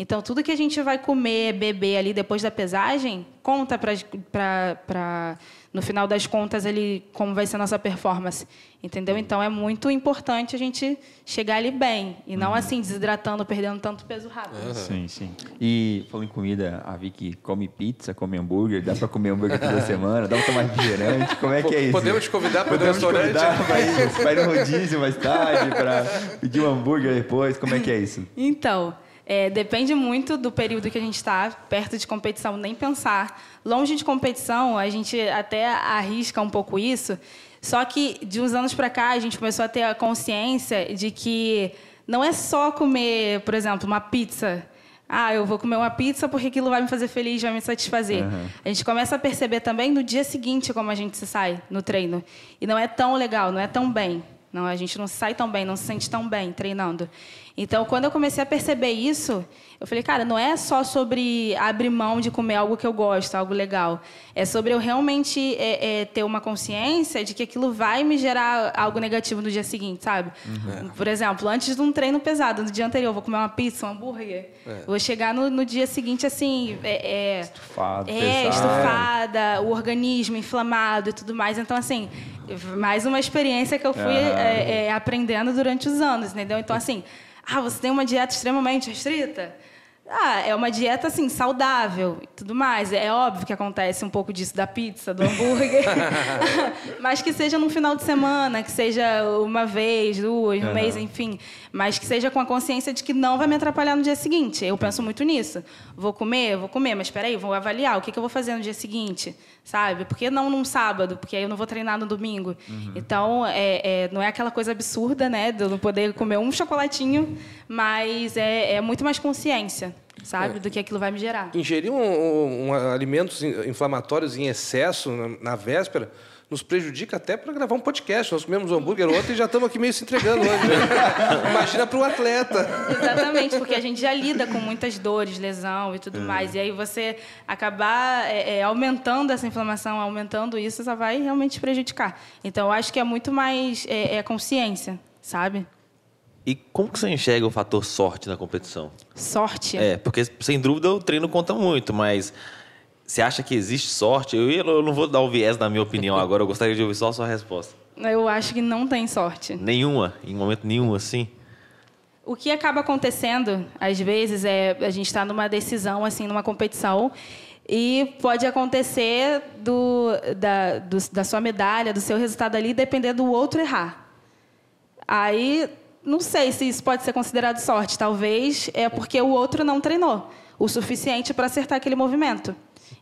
Então, tudo que a gente vai comer, beber ali depois da pesagem, conta para, no final das contas, ali, como vai ser a nossa performance. Entendeu? Então, é muito importante a gente chegar ali bem. E não assim, desidratando, perdendo tanto peso rápido. Sim, sim. E falando em comida, a Vicky come pizza, come hambúrguer, dá pra comer hambúrguer toda semana, dá pra tomar refrigerante, como é que é isso? Podemos te convidar para o Podemos te restaurante? convidar pra ir, pra ir no rodízio mais tarde, pra pedir um hambúrguer depois, como é que é isso? Então, é, depende muito do período que a gente está, perto de competição, nem pensar. Longe de competição, a gente até arrisca um pouco isso, só que de uns anos para cá a gente começou a ter a consciência de que não é só comer, por exemplo, uma pizza. Ah, eu vou comer uma pizza porque aquilo vai me fazer feliz, vai me satisfazer. A gente começa a perceber também no dia seguinte como a gente se sai no treino. E não é tão legal, não é tão bem. Não, a gente não sai tão bem, não se sente tão bem treinando. Então, quando eu comecei a perceber isso, eu falei, cara, não é só sobre abrir mão de comer algo que eu gosto, algo legal. É sobre eu realmente é, é, ter uma consciência de que aquilo vai me gerar algo negativo no dia seguinte, sabe? Por exemplo, antes de um treino pesado, no dia anterior, eu vou comer uma pizza, um hambúrguer. Vou chegar no, no dia seguinte, assim, é, é, Estufado, é, pesado. estufada, o organismo inflamado e tudo mais. Então, assim, mais uma experiência que eu fui é, é, aprendendo durante os anos, entendeu? Então, assim, ah, você tem uma dieta extremamente restrita? Ah, é uma dieta, assim, saudável e tudo mais. É óbvio que acontece um pouco disso da pizza, do hambúrguer. mas que seja no final de semana, que seja uma vez, duas, um mês, enfim. Mas que seja com a consciência de que não vai me atrapalhar no dia seguinte. Eu penso muito nisso. Vou comer, vou comer, mas espera aí, vou avaliar o que, que eu vou fazer no dia seguinte, sabe? Por que não num sábado? Porque aí eu não vou treinar no domingo. Então, é, é, não é aquela coisa absurda, né? De eu não poder comer um chocolatinho, mas é, é muito mais consciência, sabe? Do que aquilo vai me gerar. Ingerir um, um- um alimentos in- inflamatórios em excesso na, na véspera nos prejudica até para gravar um podcast. Nós comemos um hambúrguer ontem e já estamos aqui meio se entregando hoje. né? Imagina para o atleta. Exatamente, porque a gente já lida com muitas dores, lesão e tudo mais. E aí você acabar é, é, aumentando essa inflamação, aumentando isso, só vai realmente prejudicar. Então, eu acho que é muito mais é, é consciência, sabe? E como que você enxerga o fator sorte na competição? Sorte. É, porque sem dúvida o treino conta muito, mas você acha que existe sorte? Eu, eu não vou dar o viés da minha opinião agora, eu gostaria de ouvir só a sua resposta. Eu acho que não tem sorte. Nenhuma, em momento nenhum assim? O que acaba acontecendo, às vezes, é a gente está numa decisão, assim, numa competição, e pode acontecer do, da, do- da sua medalha, do seu resultado ali, depender do outro errar. Aí, não sei se isso pode ser considerado sorte. Talvez é porque o outro não treinou o suficiente para acertar aquele movimento.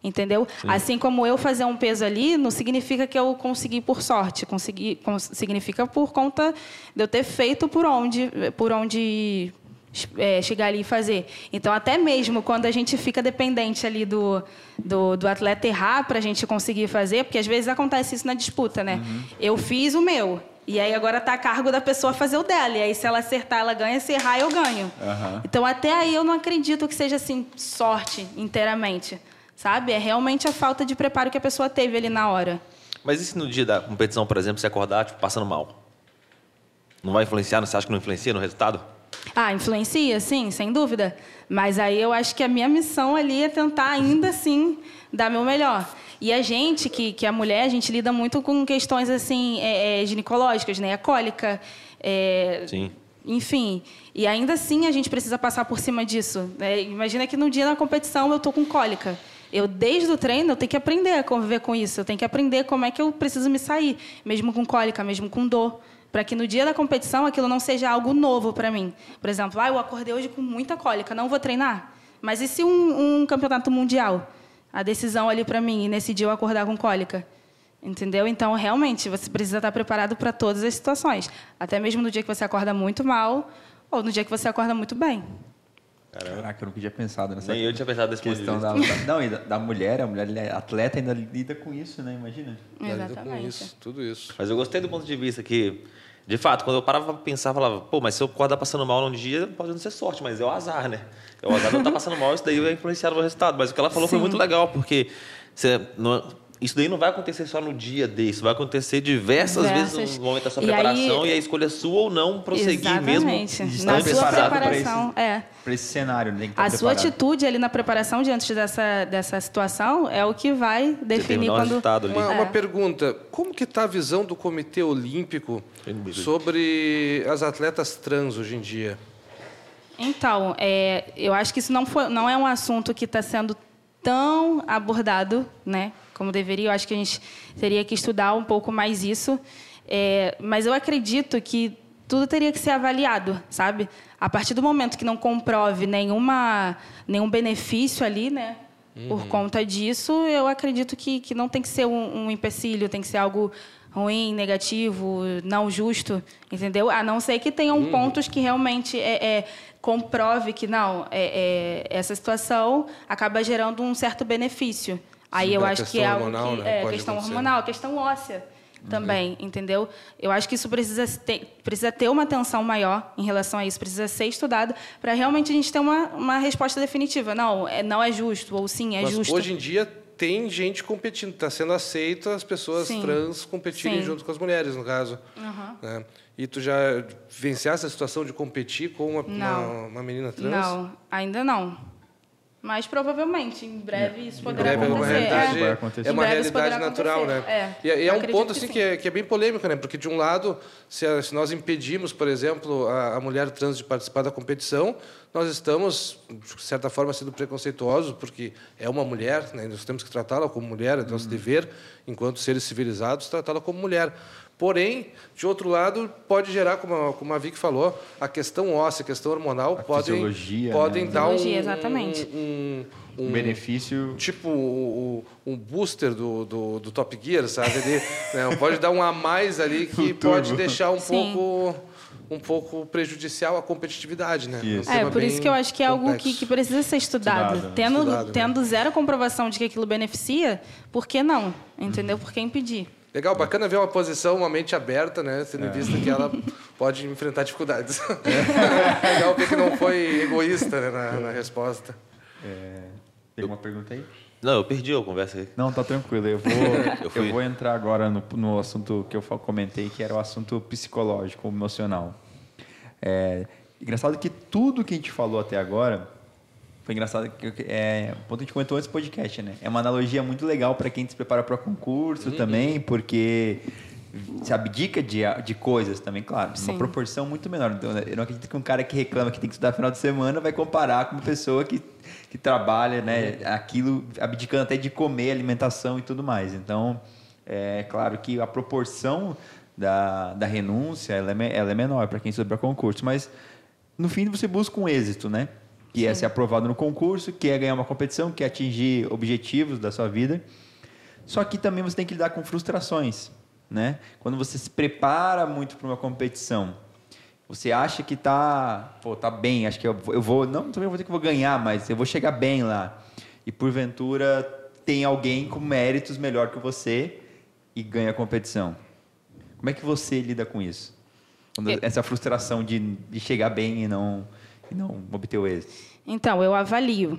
Entendeu? Assim como eu fazer um peso ali, não significa que eu consegui por sorte. Consegui, cons- significa por conta de eu ter feito por onde, por onde é, chegar ali e fazer. Então, até mesmo quando a gente fica dependente ali do, do, do atleta errar para a gente conseguir fazer, porque às vezes acontece isso na disputa, né? Eu fiz o meu. E aí agora tá a cargo da pessoa fazer o dela. E aí se ela acertar, ela ganha, se errar, eu ganho. Aham. Então até aí eu não acredito que seja assim sorte inteiramente, sabe? É realmente a falta de preparo que a pessoa teve ali na hora. Mas e se no dia da competição, por exemplo, você acordar tipo, passando mal? Não vai influenciar? Você acha que não influencia no resultado? Ah, influencia, sim, sem dúvida. Mas aí eu acho que a minha missão ali é tentar ainda assim dar meu melhor. E a gente, que, que é mulher, a gente lida muito com questões assim é, é, ginecológicas, né? A cólica, é, Sim. enfim. E ainda assim a gente precisa passar por cima disso. né? Imagina que no dia da competição eu tô com cólica. Eu, desde o treino, eu tenho que aprender a conviver com isso. Eu tenho que aprender como é que eu preciso me sair, mesmo com cólica, mesmo com dor. Para que no dia da competição aquilo não seja algo novo para mim. Por exemplo, ah, eu acordei hoje com muita cólica, não vou treinar. Mas e se um, um campeonato mundial? A decisão ali para mim, e nesse dia eu acordar com cólica. Entendeu? Então, realmente, você precisa estar preparado para todas as situações. Até mesmo no dia que você acorda muito mal ou no dia que você acorda muito bem. Caraca, eu nunca tinha pensado nessa Nem eu tinha pensado de questão da, da- Não, e da, da mulher, a mulher é atleta ainda lida com isso, né? Imagina. Ela lida com Exatamente. isso, tudo isso. Mas eu gostei do ponto de vista que, de fato, quando eu parava pra pensar, eu falava, pô, mas se eu acordar passando mal num dia, pode não ser sorte, mas é o azar, né? É o azar de eu estar passando mal, isso daí vai influenciar meu resultado. Mas o que ela falou foi Sim. muito legal, porque você não- isso daí não vai acontecer só no dia desse, vai acontecer diversas, vezes Diversas. no momento da sua E preparação aí- e a escolha é sua ou não prosseguir mesmo. Exatamente. estar Na sua preparação, esse- é. Para esse cenário, né? tem que estar A sua preparado. atitude ali na preparação diante dessa, dessa situação é o que vai definir quando. resultado ali. Uma, É. uma pergunta: como que está a visão do Comitê Olímpico sobre as atletas trans hoje em dia? Então, é, eu acho que isso não, foi, não é um assunto que está sendo tão abordado, né, como deveria. Eu acho que a gente teria que estudar um pouco mais isso. É, mas eu acredito que tudo teria que ser avaliado, sabe? A partir do momento que não comprove nenhuma, nenhum benefício ali, né? Por conta disso, eu acredito que, que não tem que ser um, um empecilho, tem que ser algo ruim, negativo, não justo, entendeu? A não ser que tenham pontos que realmente é, é, comprove que não, é, é, essa situação acaba gerando um certo benefício. Aí Sim, eu da acho que é algo hormonal, que né? é Pode questão acontecer. hormonal, questão óssea também, entendeu? Eu acho que isso precisa ter, precisa ter uma atenção maior em relação a isso, precisa ser estudado para realmente a gente ter uma, uma resposta definitiva. Não, é, não é justo, ou sim, é Mas justo. hoje em dia tem gente competindo, está sendo aceito as pessoas Sim. trans competirem Sim. junto com as mulheres, no caso. né? E tu já vencesse a situação de competir com uma, uma, uma menina trans? Não, ainda não. Mas provavelmente, em breve isso poderá breve é uma acontecer. realidade, Vai É. acontecer. é Em uma realidade natural, né? É, E, e é um ponto que assim sim. que é, que é bem polêmico, né? Porque de um lado, se, a- se nós impedimos, por exemplo, a, a mulher trans de participar da competição, nós estamos de certa forma sendo preconceituosos, porque é uma mulher, né? Nós temos que tratá-la como mulher, é Uhum. nosso dever, enquanto seres civilizados, tratá-la como mulher. Porém, de outro lado, pode gerar, como a, como a Vicky falou, a questão óssea, a questão hormonal, A podem, fisiologia, podem né? dar um, Fisiologia, exatamente. um, um, Um benefício. tipo o- um booster do, do, do Top Gear, sabe? Ele, né, pode dar um a mais ali que Um pode deixar um Sim. pouco um pouco prejudicial à competitividade, né? Isso. um É, por isso que eu acho que é algo que, que precisa ser estudado. Estudado, né? Tendo, Estudado, né? tendo zero comprovação de que aquilo beneficia, por que não? Entendeu? Por que impedir? Legal, bacana ver uma posição, uma mente aberta, né? É. Tendo em vista que ela pode enfrentar dificuldades. Legal ver que não foi egoísta né, na, na resposta. É, Tem alguma pergunta aí? Não, eu perdi a conversa aí. Não, tá tranquilo. Eu vou, eu fui. vou entrar agora no, no assunto que eu comentei, que era o assunto psicológico, emocional. É, engraçado que tudo que a gente falou até agora foi engraçado que é, o ponto que a gente comentou antes do podcast, né? É uma analogia muito legal para quem se prepara para concurso também, porque se abdica de, de coisas também, claro, Sim. uma proporção muito menor. Então, eu não acredito que um cara que reclama que tem que estudar final de semana vai comparar com uma pessoa que, que trabalha, né, aquilo, abdicando até de comer, alimentação e tudo mais. Então, é claro que a proporção da, da renúncia ela é, ela é menor para quem estuda para concurso, mas no fim você busca um êxito, né? Que é ser aprovado no concurso, que é ganhar uma competição, que é atingir objetivos da sua vida. Só que também você tem que lidar com frustrações, né? Quando você se prepara muito para uma competição, você acha que tá, pô, tá bem, acho que eu, vou- eu vou, não, também vou ter que vou ganhar, mas eu vou chegar bem lá. E porventura tem alguém com méritos melhor que você e ganha a competição. Como é que você lida com isso? Quando, essa frustração de, de chegar bem e não, e não obter o êxito. Então, eu avalio.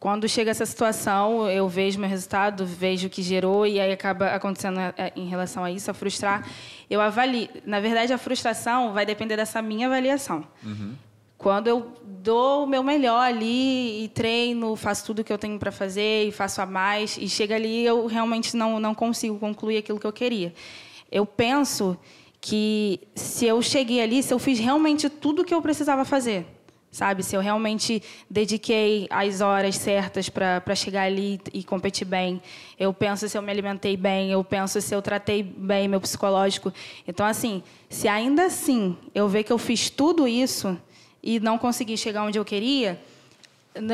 Quando chega essa situação, eu vejo meu resultado, vejo o que gerou e aí acaba acontecendo é, em relação a isso, a frustrar. Eu avalio. Na verdade, a frustração vai depender dessa minha avaliação. Uhum. Quando eu dou o meu melhor ali e treino, faço tudo o que eu tenho para fazer e faço a mais e chega ali eu realmente não não consigo concluir aquilo que eu queria. Eu penso que se eu cheguei ali, se eu fiz realmente tudo o que eu precisava fazer, sabe? Se eu realmente dediquei as horas certas para chegar ali e competir bem. Eu penso se eu me alimentei bem, eu penso se eu tratei bem meu psicológico. Então, assim, se ainda assim eu ver que eu fiz tudo isso e não consegui chegar onde eu queria,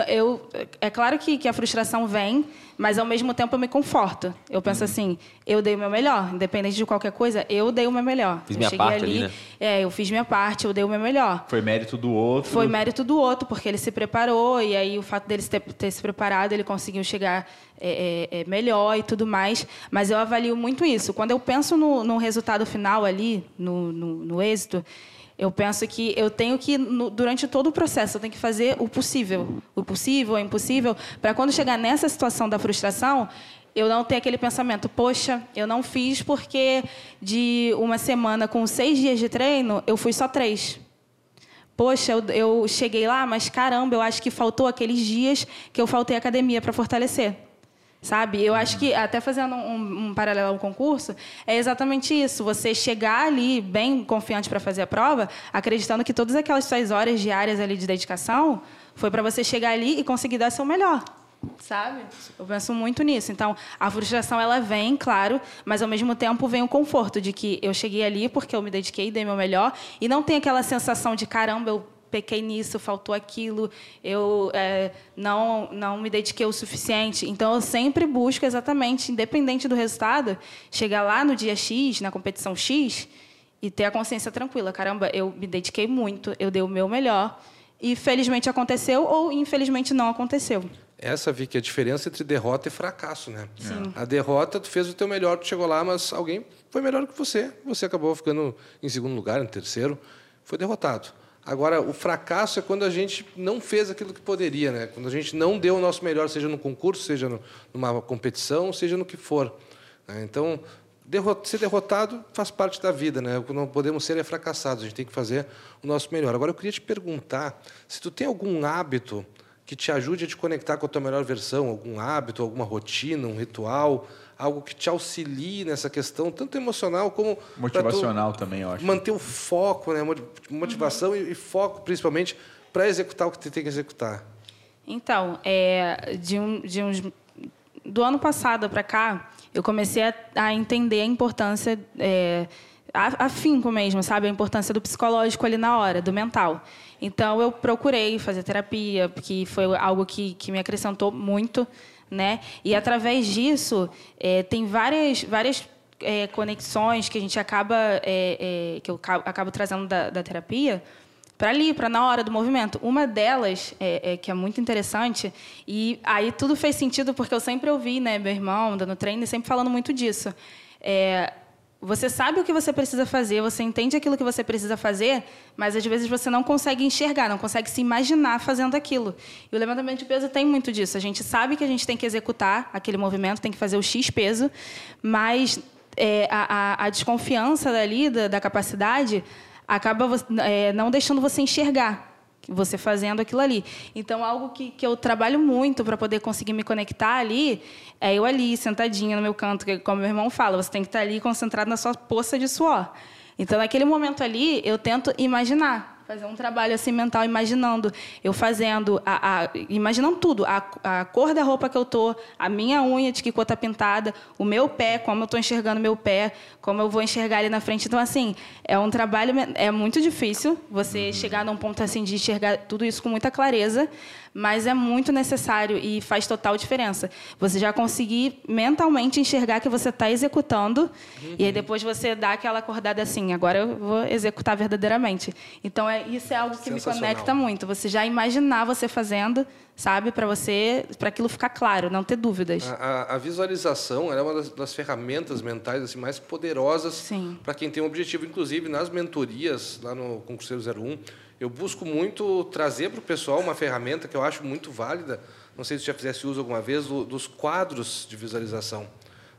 eu, é claro que, que a frustração vem, mas ao mesmo tempo eu me conforto. Eu penso uhum. assim, eu dei o meu melhor, independente de qualquer coisa, eu dei o meu melhor. Fiz eu minha parte ali, né? É, eu fiz minha parte, eu dei o meu melhor. Foi mérito do outro. Foi mérito do outro, porque ele se preparou e aí o fato dele ter, ter se preparado, ele conseguiu chegar é, é, é, melhor e tudo mais. Mas eu avalio muito isso. Quando eu penso no, no resultado final ali, no, no, no êxito, eu penso que eu tenho que, no, durante todo o processo, eu tenho que fazer o possível. O possível, o impossível, para quando chegar nessa situação da frustração, eu não ter aquele pensamento, poxa, eu não fiz porque de uma semana com seis dias de treino, eu fui só três. Poxa, eu, eu cheguei lá, mas caramba, eu acho que faltou aqueles dias que eu faltei academia para fortalecer sabe? Eu acho que, até fazendo um, um, paralelo ao concurso, é exatamente isso. Você chegar ali bem confiante para fazer a prova, acreditando que todas aquelas suas horas diárias ali de dedicação foi para você chegar ali e conseguir dar seu melhor. Sabe? Eu penso muito nisso. Então, a frustração ela vem, claro, mas ao mesmo tempo vem o conforto de que eu cheguei ali porque eu me dediquei, dei meu melhor e não tem aquela sensação de caramba, eu pequei nisso, faltou aquilo, eu é, não, não me dediquei o suficiente. Então, eu sempre busco exatamente, independente do resultado, chegar lá no dia X, na competição X, e ter a consciência tranquila. Caramba, eu me dediquei muito, eu dei o meu melhor, e felizmente aconteceu ou infelizmente não aconteceu. Essa, vi que a diferença entre derrota e fracasso, né? Sim. A derrota, tu fez o teu melhor, tu chegou lá, mas alguém foi melhor que você. Você acabou ficando em segundo lugar, em terceiro, foi derrotado. Agora, o fracasso é quando a gente não fez aquilo que poderia, né? quando a gente não deu o nosso melhor, seja no concurso, seja numa competição, seja no que for. Né? Então, ser derrotado faz parte da vida, né? O que não podemos ser é fracassados, a gente tem que fazer o nosso melhor. Agora, eu queria te perguntar se tu tem algum hábito que te ajude a te conectar com a tua melhor versão, algum hábito, alguma rotina, um ritual, algo que te auxilie nessa questão, tanto emocional como. Motivacional também, eu acho. Manter o foco, né? motivação uhum. e, e, foco, principalmente, para executar o que você tem que executar. Então, é, de, um, de uns. Do ano passado para cá, eu comecei a, a, entender a importância. É, afinco mesmo, sabe? A importância do psicológico ali na hora, do mental. Então, eu procurei fazer terapia, porque foi algo que, que me acrescentou muito né? E através disso é, tem várias várias é, conexões que a gente acaba é, é que eu acabo trazendo da, da terapia para ali, para na hora do movimento. Uma delas, é, é, que é muito interessante, e aí tudo fez sentido porque eu sempre ouvi, né, meu irmão dando treino, sempre falando muito disso. É, você sabe o que você precisa fazer, você entende aquilo que você precisa fazer, mas às vezes você não consegue enxergar, não consegue se imaginar fazendo aquilo. E o levantamento de peso tem muito disso. A gente sabe que a gente tem que executar aquele movimento, tem que fazer o X peso, mas é, a, a, desconfiança dali, da, da capacidade, acaba é, não deixando você enxergar você fazendo aquilo ali. Então, algo que, que eu trabalho muito para poder conseguir me conectar ali é eu ali, sentadinha no meu canto, que, como meu irmão fala, você tem que estar ali concentrado na sua poça de suor. Então, naquele momento ali, eu tento imaginar fazer um trabalho assim mental, imaginando, eu fazendo, a, a, imaginando tudo, a, a, cor da roupa que eu tô, a minha unha de que cor tá pintada, o meu pé, como eu estou enxergando meu pé, como eu vou enxergar ali na frente. Então, assim, é um trabalho, é muito difícil você chegar num ponto assim de enxergar tudo isso com muita clareza, mas é muito necessário e faz total diferença. Você já conseguir mentalmente enxergar que você está executando uhum. e aí depois você dá aquela acordada assim, agora eu vou executar verdadeiramente. Então é isso é algo que me conecta muito. Você já imaginar você fazendo, sabe, para você, para aquilo ficar claro, não ter dúvidas. A, a, a visualização é uma das, das, ferramentas mentais assim mais poderosas para quem tem um objetivo, inclusive nas mentorias lá no concurseiro 01 eu busco muito trazer para o pessoal uma ferramenta que eu acho muito válida, não sei se já fizesse uso alguma vez, do, dos quadros de visualização.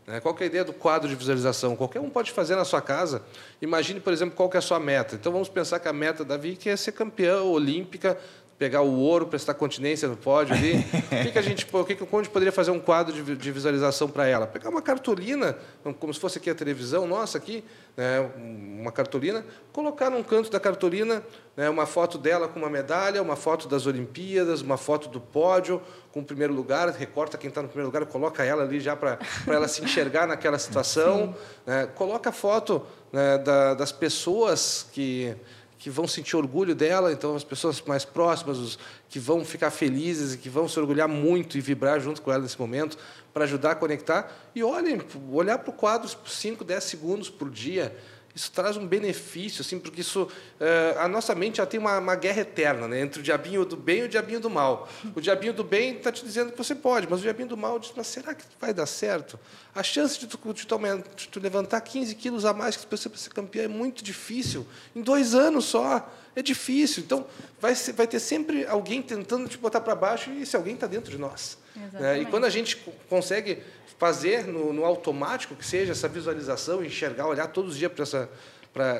Né? Qual é a ideia do quadro de visualização? Qualquer um pode fazer na sua casa. Imagine, por exemplo, qual é a sua meta. Então, vamos pensar que a meta da Vicky é ser campeã olímpica pegar o ouro, prestar continência no pódio ali. o que, que a gente, o que, que o Conde poderia fazer um quadro de, de visualização para ela? Pegar uma cartolina, como se fosse aqui a televisão nossa aqui, né, uma cartolina, colocar num canto da cartolina né, uma foto dela com uma medalha, uma foto das Olimpíadas, uma foto do pódio com o primeiro lugar, recorta quem está no primeiro lugar, coloca ela ali já para ela se enxergar naquela situação, né, coloca a foto né, da, das pessoas que que vão sentir orgulho dela, então as pessoas mais próximas, os que vão ficar felizes e que vão se orgulhar muito e vibrar junto com ela nesse momento, para ajudar a conectar. E olhem, olhar para o quadro por 5, 10 segundos por dia, isso traz um benefício, assim, porque isso é, a nossa mente já tem uma, uma, guerra eterna né, entre o diabinho do bem e o diabinho do mal. O diabinho do bem está te dizendo que você pode, mas o diabinho do mal diz: mas será que vai dar certo? A chance de tu, de tu, de tu levantar 15 quilos a mais que você para ser campeão é muito difícil. Em dois anos só é difícil. Então vai, ser, vai ter sempre alguém tentando te botar para baixo e esse alguém está dentro de nós. Né? E quando a gente consegue fazer no, no, automático, que seja essa visualização, enxergar, olhar todos os dias para essa,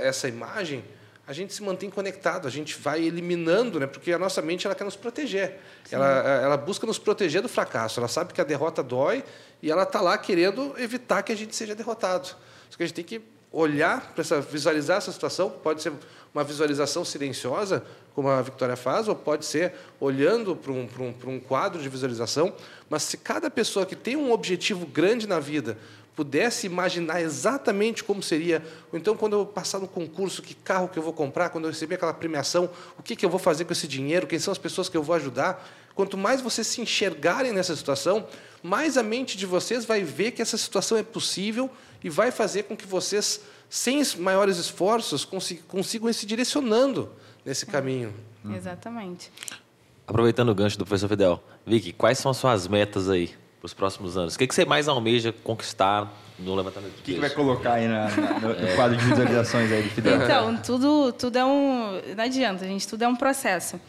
essa imagem, a gente se mantém conectado, a gente vai eliminando, né? porque a nossa mente ela quer nos proteger. Ela, ela busca nos proteger do fracasso. Ela sabe que a derrota dói e ela está lá querendo evitar que a gente seja derrotado. Só que a gente tem que olhar para essa, visualizar essa situação. Pode ser uma visualização silenciosa, como a Victoria faz, ou pode ser olhando para um, para um, para um quadro de visualização. Mas se cada pessoa que tem um objetivo grande na vida pudesse imaginar exatamente como seria, ou então quando eu passar no concurso, que carro que eu vou comprar, quando eu receber aquela premiação, o que, que eu vou fazer com esse dinheiro, quem são as pessoas que eu vou ajudar. Quanto mais vocês se enxergarem nessa situação, mais a mente de vocês vai ver que essa situação é possível e vai fazer com que vocês, sem maiores esforços, consigam ir se direcionando nesse caminho. Exatamente. Aproveitando o gancho do professor Fidel, Vicky, quais são as suas metas aí para os próximos anos? O que, que você mais almeja conquistar no levantamento de O que, que vai colocar aí na, na, no, é. quadro de visualizações aí de Fidel? Então, tudo, tudo é um... Não adianta, gente, tudo é um processo.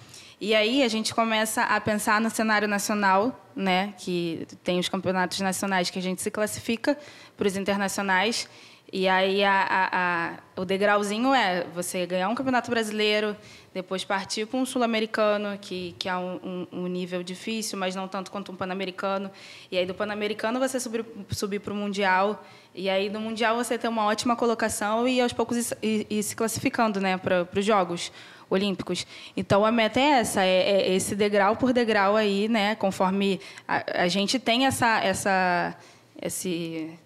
E aí a gente começa a pensar no cenário nacional, né, que tem os campeonatos nacionais que a gente se classifica para os internacionais. E aí a, a, a, o degrauzinho é você ganhar um campeonato brasileiro, depois partir para um sul-americano, que, que é um, um, um, nível difícil, mas não tanto quanto um pan-americano. E aí do pan-americano você subir, subir para o mundial. E aí no mundial você ter uma ótima colocação e aos poucos ir, ir, se classificando né, para os Jogos Olímpicos. Então a meta é essa, é, é, esse degrau por degrau aí, né, conforme a, a gente tem essa, essa, esse,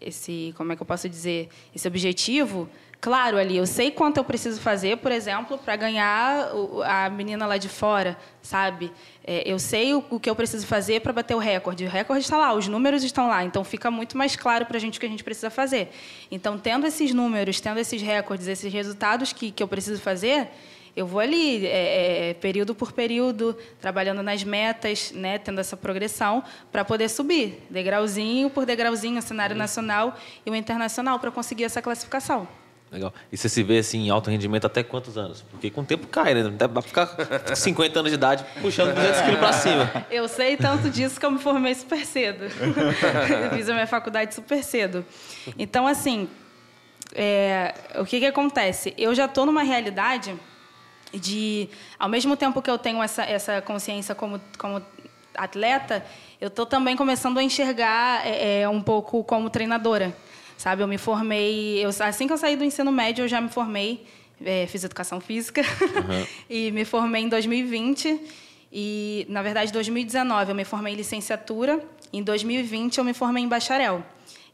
esse, como é que eu posso dizer, esse objetivo claro ali. Eu sei quanto eu preciso fazer, por exemplo, para ganhar a menina lá de fora, sabe? É, eu sei o, o, que eu preciso fazer para bater o recorde. O recorde está lá, os números estão lá. Então fica muito mais claro para a gente o que a gente precisa fazer. Então, tendo esses números, tendo esses recordes, esses resultados que, que eu preciso fazer, eu vou ali, é, é, período por período, trabalhando nas metas, né, tendo essa progressão, para poder subir, degrauzinho por degrauzinho, o cenário nacional e o internacional, para conseguir essa classificação. Legal. E você se vê assim em alto rendimento até quantos anos? Porque com o tempo cai, né? Dá pra ficar 50 anos de idade puxando 200 quilos para cima. Eu sei tanto disso que eu me formei super cedo. eu fiz a minha faculdade super cedo. Então, assim, é, o que, que acontece? Eu já estou numa realidade de, ao mesmo tempo que eu tenho essa, essa consciência como, como atleta, eu estou também começando a enxergar é, é um pouco como treinadora sabe? Eu me formei, eu, assim que eu saí do ensino médio, eu já me formei, é, fiz educação física uhum. e me formei em 2020 e, na verdade, em 2019 eu me formei em licenciatura, em 2020 eu me formei em bacharel.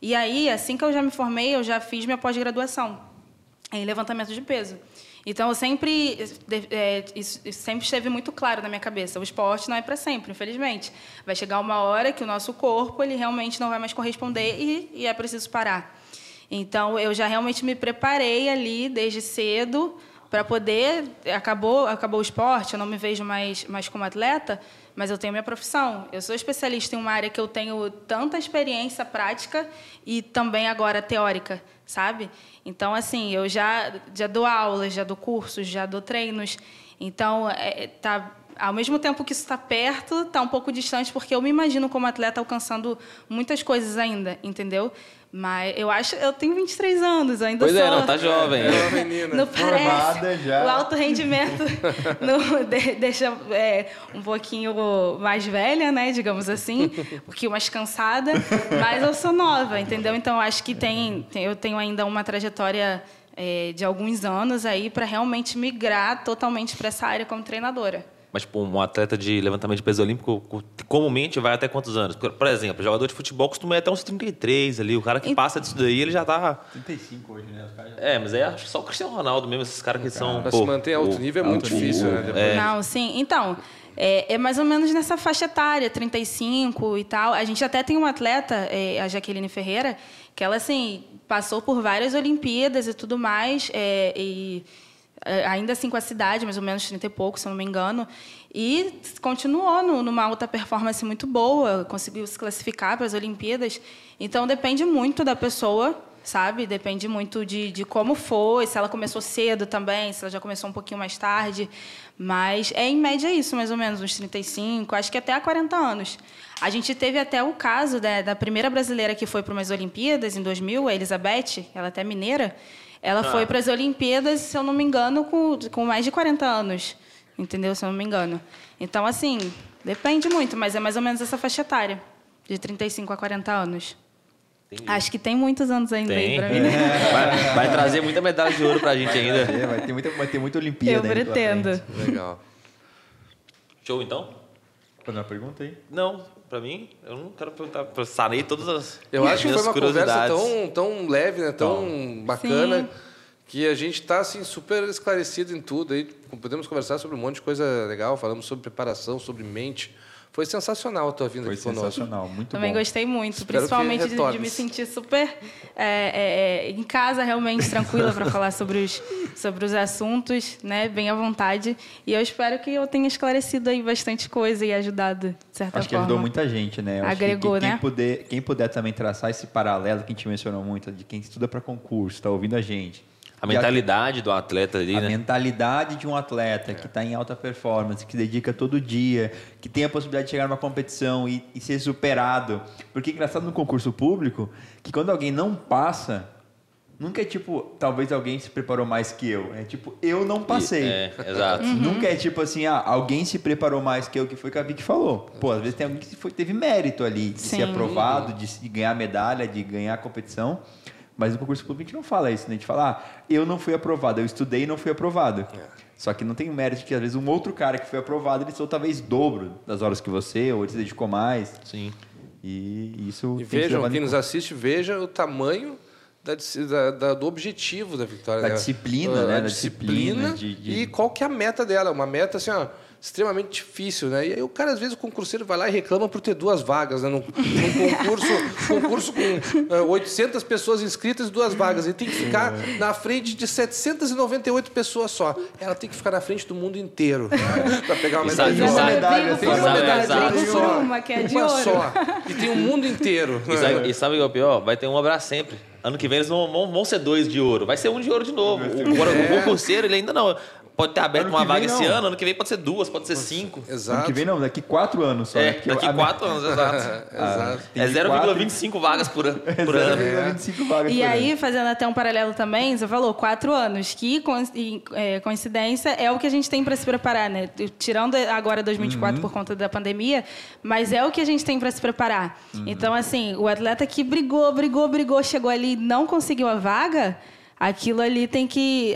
E aí, assim que eu já me formei, eu já fiz minha pós-graduação em levantamento de peso. Então, eu sempre, é, isso, sempre esteve muito claro na minha cabeça. O esporte não é para sempre, infelizmente. Vai chegar uma hora que o nosso corpo ele realmente não vai mais corresponder e, e é preciso parar. Então, eu já realmente me preparei ali desde cedo para poder acabou acabou o esporte eu não me vejo mais mais como atleta mas eu tenho minha profissão. Eu sou especialista em uma área que eu tenho tanta experiência prática e também agora teórica sabe? Então assim eu já já dou aulas já dou cursos já dou treinos então é, tá ao mesmo tempo que isso está perto, está um pouco distante, porque eu me imagino como atleta alcançando muitas coisas ainda, entendeu? Mas eu acho, eu tenho 23 anos, ainda pois sou. Pois é, não, tá jovem. É uma menina. Não parece. Já. O alto rendimento não, deixa é, um pouquinho mais velha, né, digamos assim, um pouquinho mais cansada, mas eu sou nova, entendeu? Então acho que tem, eu tenho ainda uma trajetória é, de alguns anos aí para realmente migrar totalmente para essa área como treinadora. Mas, tipo, um atleta de levantamento de peso olímpico comumente vai até quantos anos? Por, exemplo, jogador de futebol costuma ir até uns 33 ali. O cara que passa disso daí, ele já tá. 35 hoje, né? É, mas acho que só o Cristiano Ronaldo mesmo, esses caras que são. Pra se manter alto nível é muito difícil, né? Depois. É. Não, sim. Então. É, é, mais ou menos nessa faixa etária, 35 e tal. A gente até tem uma atleta, é, a Jaqueline Ferreira, que ela, assim, passou por várias Olimpíadas e tudo mais, é, e é, ainda assim com a cidade, mais ou menos 30 e pouco, se eu não me engano, e continuou no, numa alta performance muito boa, conseguiu se classificar para as Olimpíadas. Então depende muito da pessoa, sabe? Depende muito de, de como foi, se ela começou cedo também, se ela já começou um pouquinho mais tarde. Mas é em média isso, mais ou menos, uns 35, acho que até há 40 anos. A gente teve até o caso da, da primeira brasileira que foi para umas Olimpíadas em 2000, a Elizabeth, ela é até mineira. Ela ah. foi para as Olimpíadas, se eu não me engano, com, com mais de 40 anos. Entendeu? Se eu não me engano. Então, assim, depende muito, mas é mais ou menos essa faixa etária. De 35 a 40 anos. Entendi. Acho que tem muitos anos ainda tem. aí para mim. Né? Vai, vai, trazer muita medalha de ouro para a gente ainda. É, vai, ter muita, vai ter muita Olimpíada. Eu pretendo. Legal. Show, então? Fazer uma pergunta aí? Não, para mim, eu não quero perguntar. Eu sanei todas as. Eu acho que foi uma conversa tão, tão leve, né? tão bacana. Sim que a gente está assim super esclarecido em tudo aí podemos conversar sobre um monte de coisa legal falamos sobre preparação sobre mente foi sensacional a tua vinda Foi aqui conosco. sensacional, muito Também bom. gostei muito, Espero principalmente de, de, me sentir super é, é, é em casa, realmente tranquila para falar sobre os, sobre os assuntos, né, bem à vontade. E eu espero que eu tenha esclarecido aí bastante coisa e ajudado, de certa acho forma. que ajudou muita gente, né? Eu Agregou, que quem né? Puder, quem puder também traçar esse paralelo que a gente mencionou muito, de quem estuda para concurso, está ouvindo a gente a mentalidade a, do atleta ali, a né? A mentalidade de um atleta é. que está em alta performance, que se dedica todo dia, que tem a possibilidade de chegar numa competição e, e ser superado. Porque é engraçado no concurso público que quando alguém não passa, nunca é tipo, talvez alguém se preparou mais que eu. É tipo, eu não passei. É, exato. Uhum. Nunca é tipo assim, ah, alguém se preparou mais que eu, que foi que a Vicky falou. Pô, às vezes tem alguém que foi, teve mérito ali de Sim. ser aprovado, de, de ganhar medalha, de ganhar a competição. Mas no concurso público a gente não fala isso, né? A gente fala, ah, eu não fui aprovado, eu estudei e não fui aprovado. É. Só que não tem o mérito que, às vezes, um outro cara que foi aprovado, ele estudou talvez dobro das horas que você, ou ele se dedicou mais. Sim. E isso. E vejam, quem nos assiste, veja o tamanho da, da, da, do objetivo da vitória. Da né? disciplina, né? Da disciplina. disciplina de, de... E qual que é a meta dela? Uma meta assim, ó extremamente difícil, né? E aí o cara, às vezes, o concurseiro vai lá e reclama por ter duas vagas, né? Num, num concurso, concurso com uh, 800 pessoas inscritas e duas vagas. Ele tem que ficar é. na frente de 798 pessoas só. Ela tem que ficar na frente do mundo inteiro para pegar uma medalha. Tem uma medalha, tem uma medalha só. Uma, que é de uma ouro. só. E tem o um mundo inteiro. E sabe, e sabe o que é o pior? Vai ter um abraço sempre. Ano que vem eles vão, vão, ser dois de ouro. Vai ser um de ouro de novo. O, o, o concurseiro, ele ainda não pode ter aberto uma vaga esse ano, ano que vem pode ser duas, pode ser cinco. Exato. Ano que vem não, daqui quatro anos só. É, daqui a... quatro anos, exato. exato. É 0,25 vagas por, por é ano. 0,25 vagas e por aí, ano. fazendo até um paralelo também, você falou quatro anos, que é, coincidência é o que a gente tem para se preparar, né? Tirando agora 2024 uhum. por conta da pandemia, mas é o que a gente tem para se preparar. Uhum. Então, assim, o atleta que brigou, brigou, brigou, chegou ali e não conseguiu a vaga aquilo ali tem que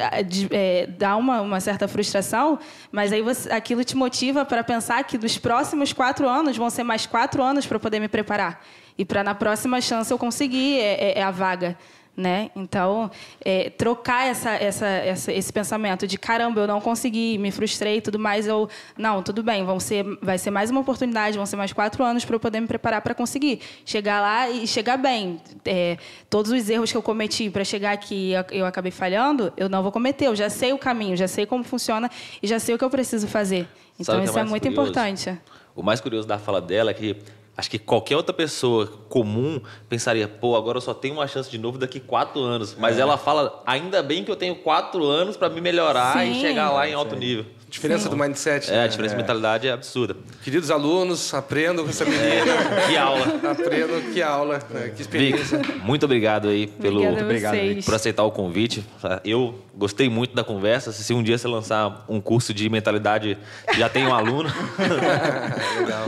é, dar uma, uma certa frustração, mas aí você, aquilo te motiva para pensar que dos próximos quatro anos vão ser mais quatro anos para poder me preparar. E para na próxima chance eu conseguir é, é, é a vaga. Né? Então, é, trocar essa, essa, essa, esse pensamento de caramba, eu não consegui, me frustrei e tudo mais, eu não, tudo bem, vão ser, vai ser mais uma oportunidade, vão ser mais quatro anos para eu poder me preparar para conseguir chegar lá e chegar bem. É, todos os erros que eu cometi para chegar aqui, eu, eu acabei falhando, eu não vou cometer. Eu já sei o caminho, já sei como funciona e já sei o que eu preciso fazer. Então, é isso é mais muito curioso? importante. O mais curioso da fala dela é que acho que qualquer outra pessoa comum pensaria, pô, agora eu só tenho uma chance de novo daqui quatro anos. É. Mas ela fala, ainda bem que eu tenho quatro anos para me melhorar e Sim. chegar lá em alto nível. Diferença do mindset. É, né? a diferença de mentalidade é absurda. Queridos alunos, aprendam com essa menina. Que aula. Aprendam, que aula, né? que experiência. Vic, muito obrigado aí pelo, a obrigado, por aceitar o convite. Eu gostei muito da conversa. Se um dia você lançar um curso de mentalidade, já tem um aluno. Legal.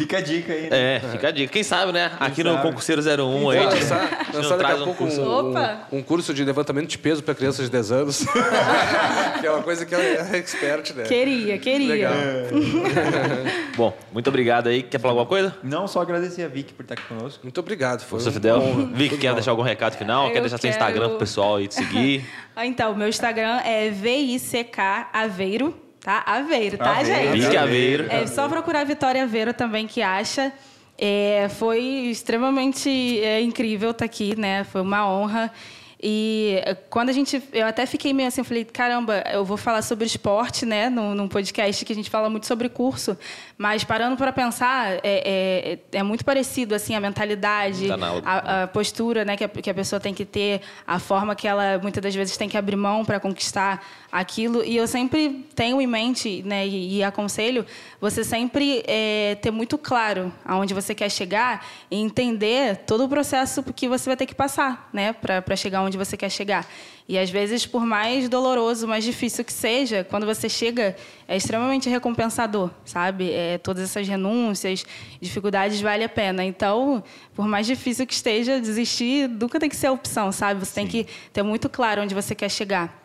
Fica a dica aí. né? É, fica a dica. Quem sabe, né? Aqui no sabe? Concurseiro 01 aí. Vou a gente- lançar, a lançar daqui traz a um pouco curso. um, Opa! um curso de levantamento de peso para crianças de 10 anos. que é uma coisa que ela é expert, né? Queria, queria. Legal. Bom, muito obrigado aí. Quer falar alguma coisa? Não só agradecer a Vicky por estar aqui conosco. Muito obrigado. Foi Professor um Fidel. bom- Vic, quer bom. deixar algum recado final? quer Eu deixar seu Instagram quero. pro pessoal aí te seguir? Ah, Então, meu Instagram é VICK Aveiro, tá? Aveiro, tá, Aveiro. gente? Vic Aveiro. É só procurar Vitória Aveiro também que acha. É, foi extremamente é, incrível estar aqui, né? Foi uma honra. E é, quando a gente. Eu até fiquei meio assim, eu falei, caramba, eu vou falar sobre esporte, né? Num, num podcast que a gente fala muito sobre curso. Mas parando para pensar, é, é, é muito parecido, assim, a mentalidade, Tá a, a postura né, que, a, que a pessoa tem que ter, a forma que ela muitas das vezes tem que abrir mão para conquistar aquilo. E eu sempre tenho em mente né, e, e aconselho você sempre é, ter muito claro aonde você quer chegar e entender todo o processo que você vai ter que passar né, para chegar onde você quer chegar. E às vezes, por mais doloroso, mais difícil que seja, quando você chega, é extremamente recompensador, sabe? É, todas essas renúncias, dificuldades, vale a pena. Então, por mais difícil que esteja, desistir nunca tem que ser a opção, sabe? Você tem que ter muito claro onde você quer chegar.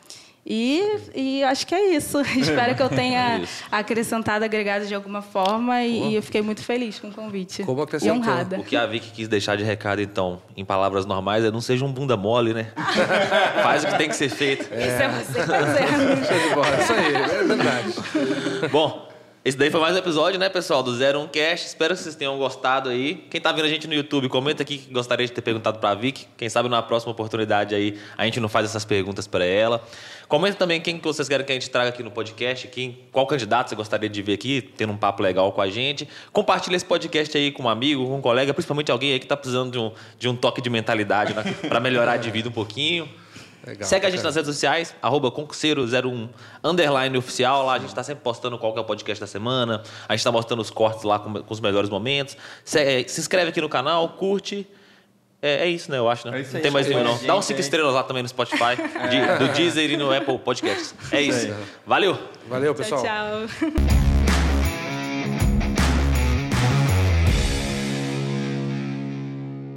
E, e acho que é isso. Espero que eu tenha Isso. acrescentado, agregado de alguma forma e, e eu fiquei muito feliz com o convite. Como e acrescentou? honrada. O que a Vicky quis deixar de recado, então, em palavras normais, é não seja um bunda mole, né? Faz o que tem que ser feito. Isso é você fazendo. Show de bola. Isso aí, é verdade. Bom, esse daí foi mais um episódio, né, pessoal, do 01 Cast. Espero que vocês tenham gostado aí. Quem tá vendo a gente no YouTube, comenta aqui que gostaria de ter perguntado pra Vicky. Quem sabe na próxima oportunidade aí a gente não faz essas perguntas pra ela. Comenta também quem que vocês querem que a gente traga aqui no podcast, quem, qual candidato você gostaria de ver aqui, tendo um papo legal com a gente. Compartilha esse podcast aí com um amigo, com um colega, principalmente alguém aí que tá precisando de um, de um toque de mentalidade né, para melhorar de vida um pouquinho. Legal, Segue a gente nas redes sociais, arroba concurseiro01 underline oficial. Lá a gente está sempre postando qual que é o podcast da semana. A gente está mostrando os cortes lá com, com os melhores momentos. Se, eh, se inscreve aqui no canal, curte. É, é isso, né? Eu acho, né? É isso não tem mais nenhum, a não. Dá uns cinco aí. estrelas lá também no Spotify, de- do Deezer e no Apple Podcasts. É isso. Valeu! Valeu, Tchau, pessoal. tchau.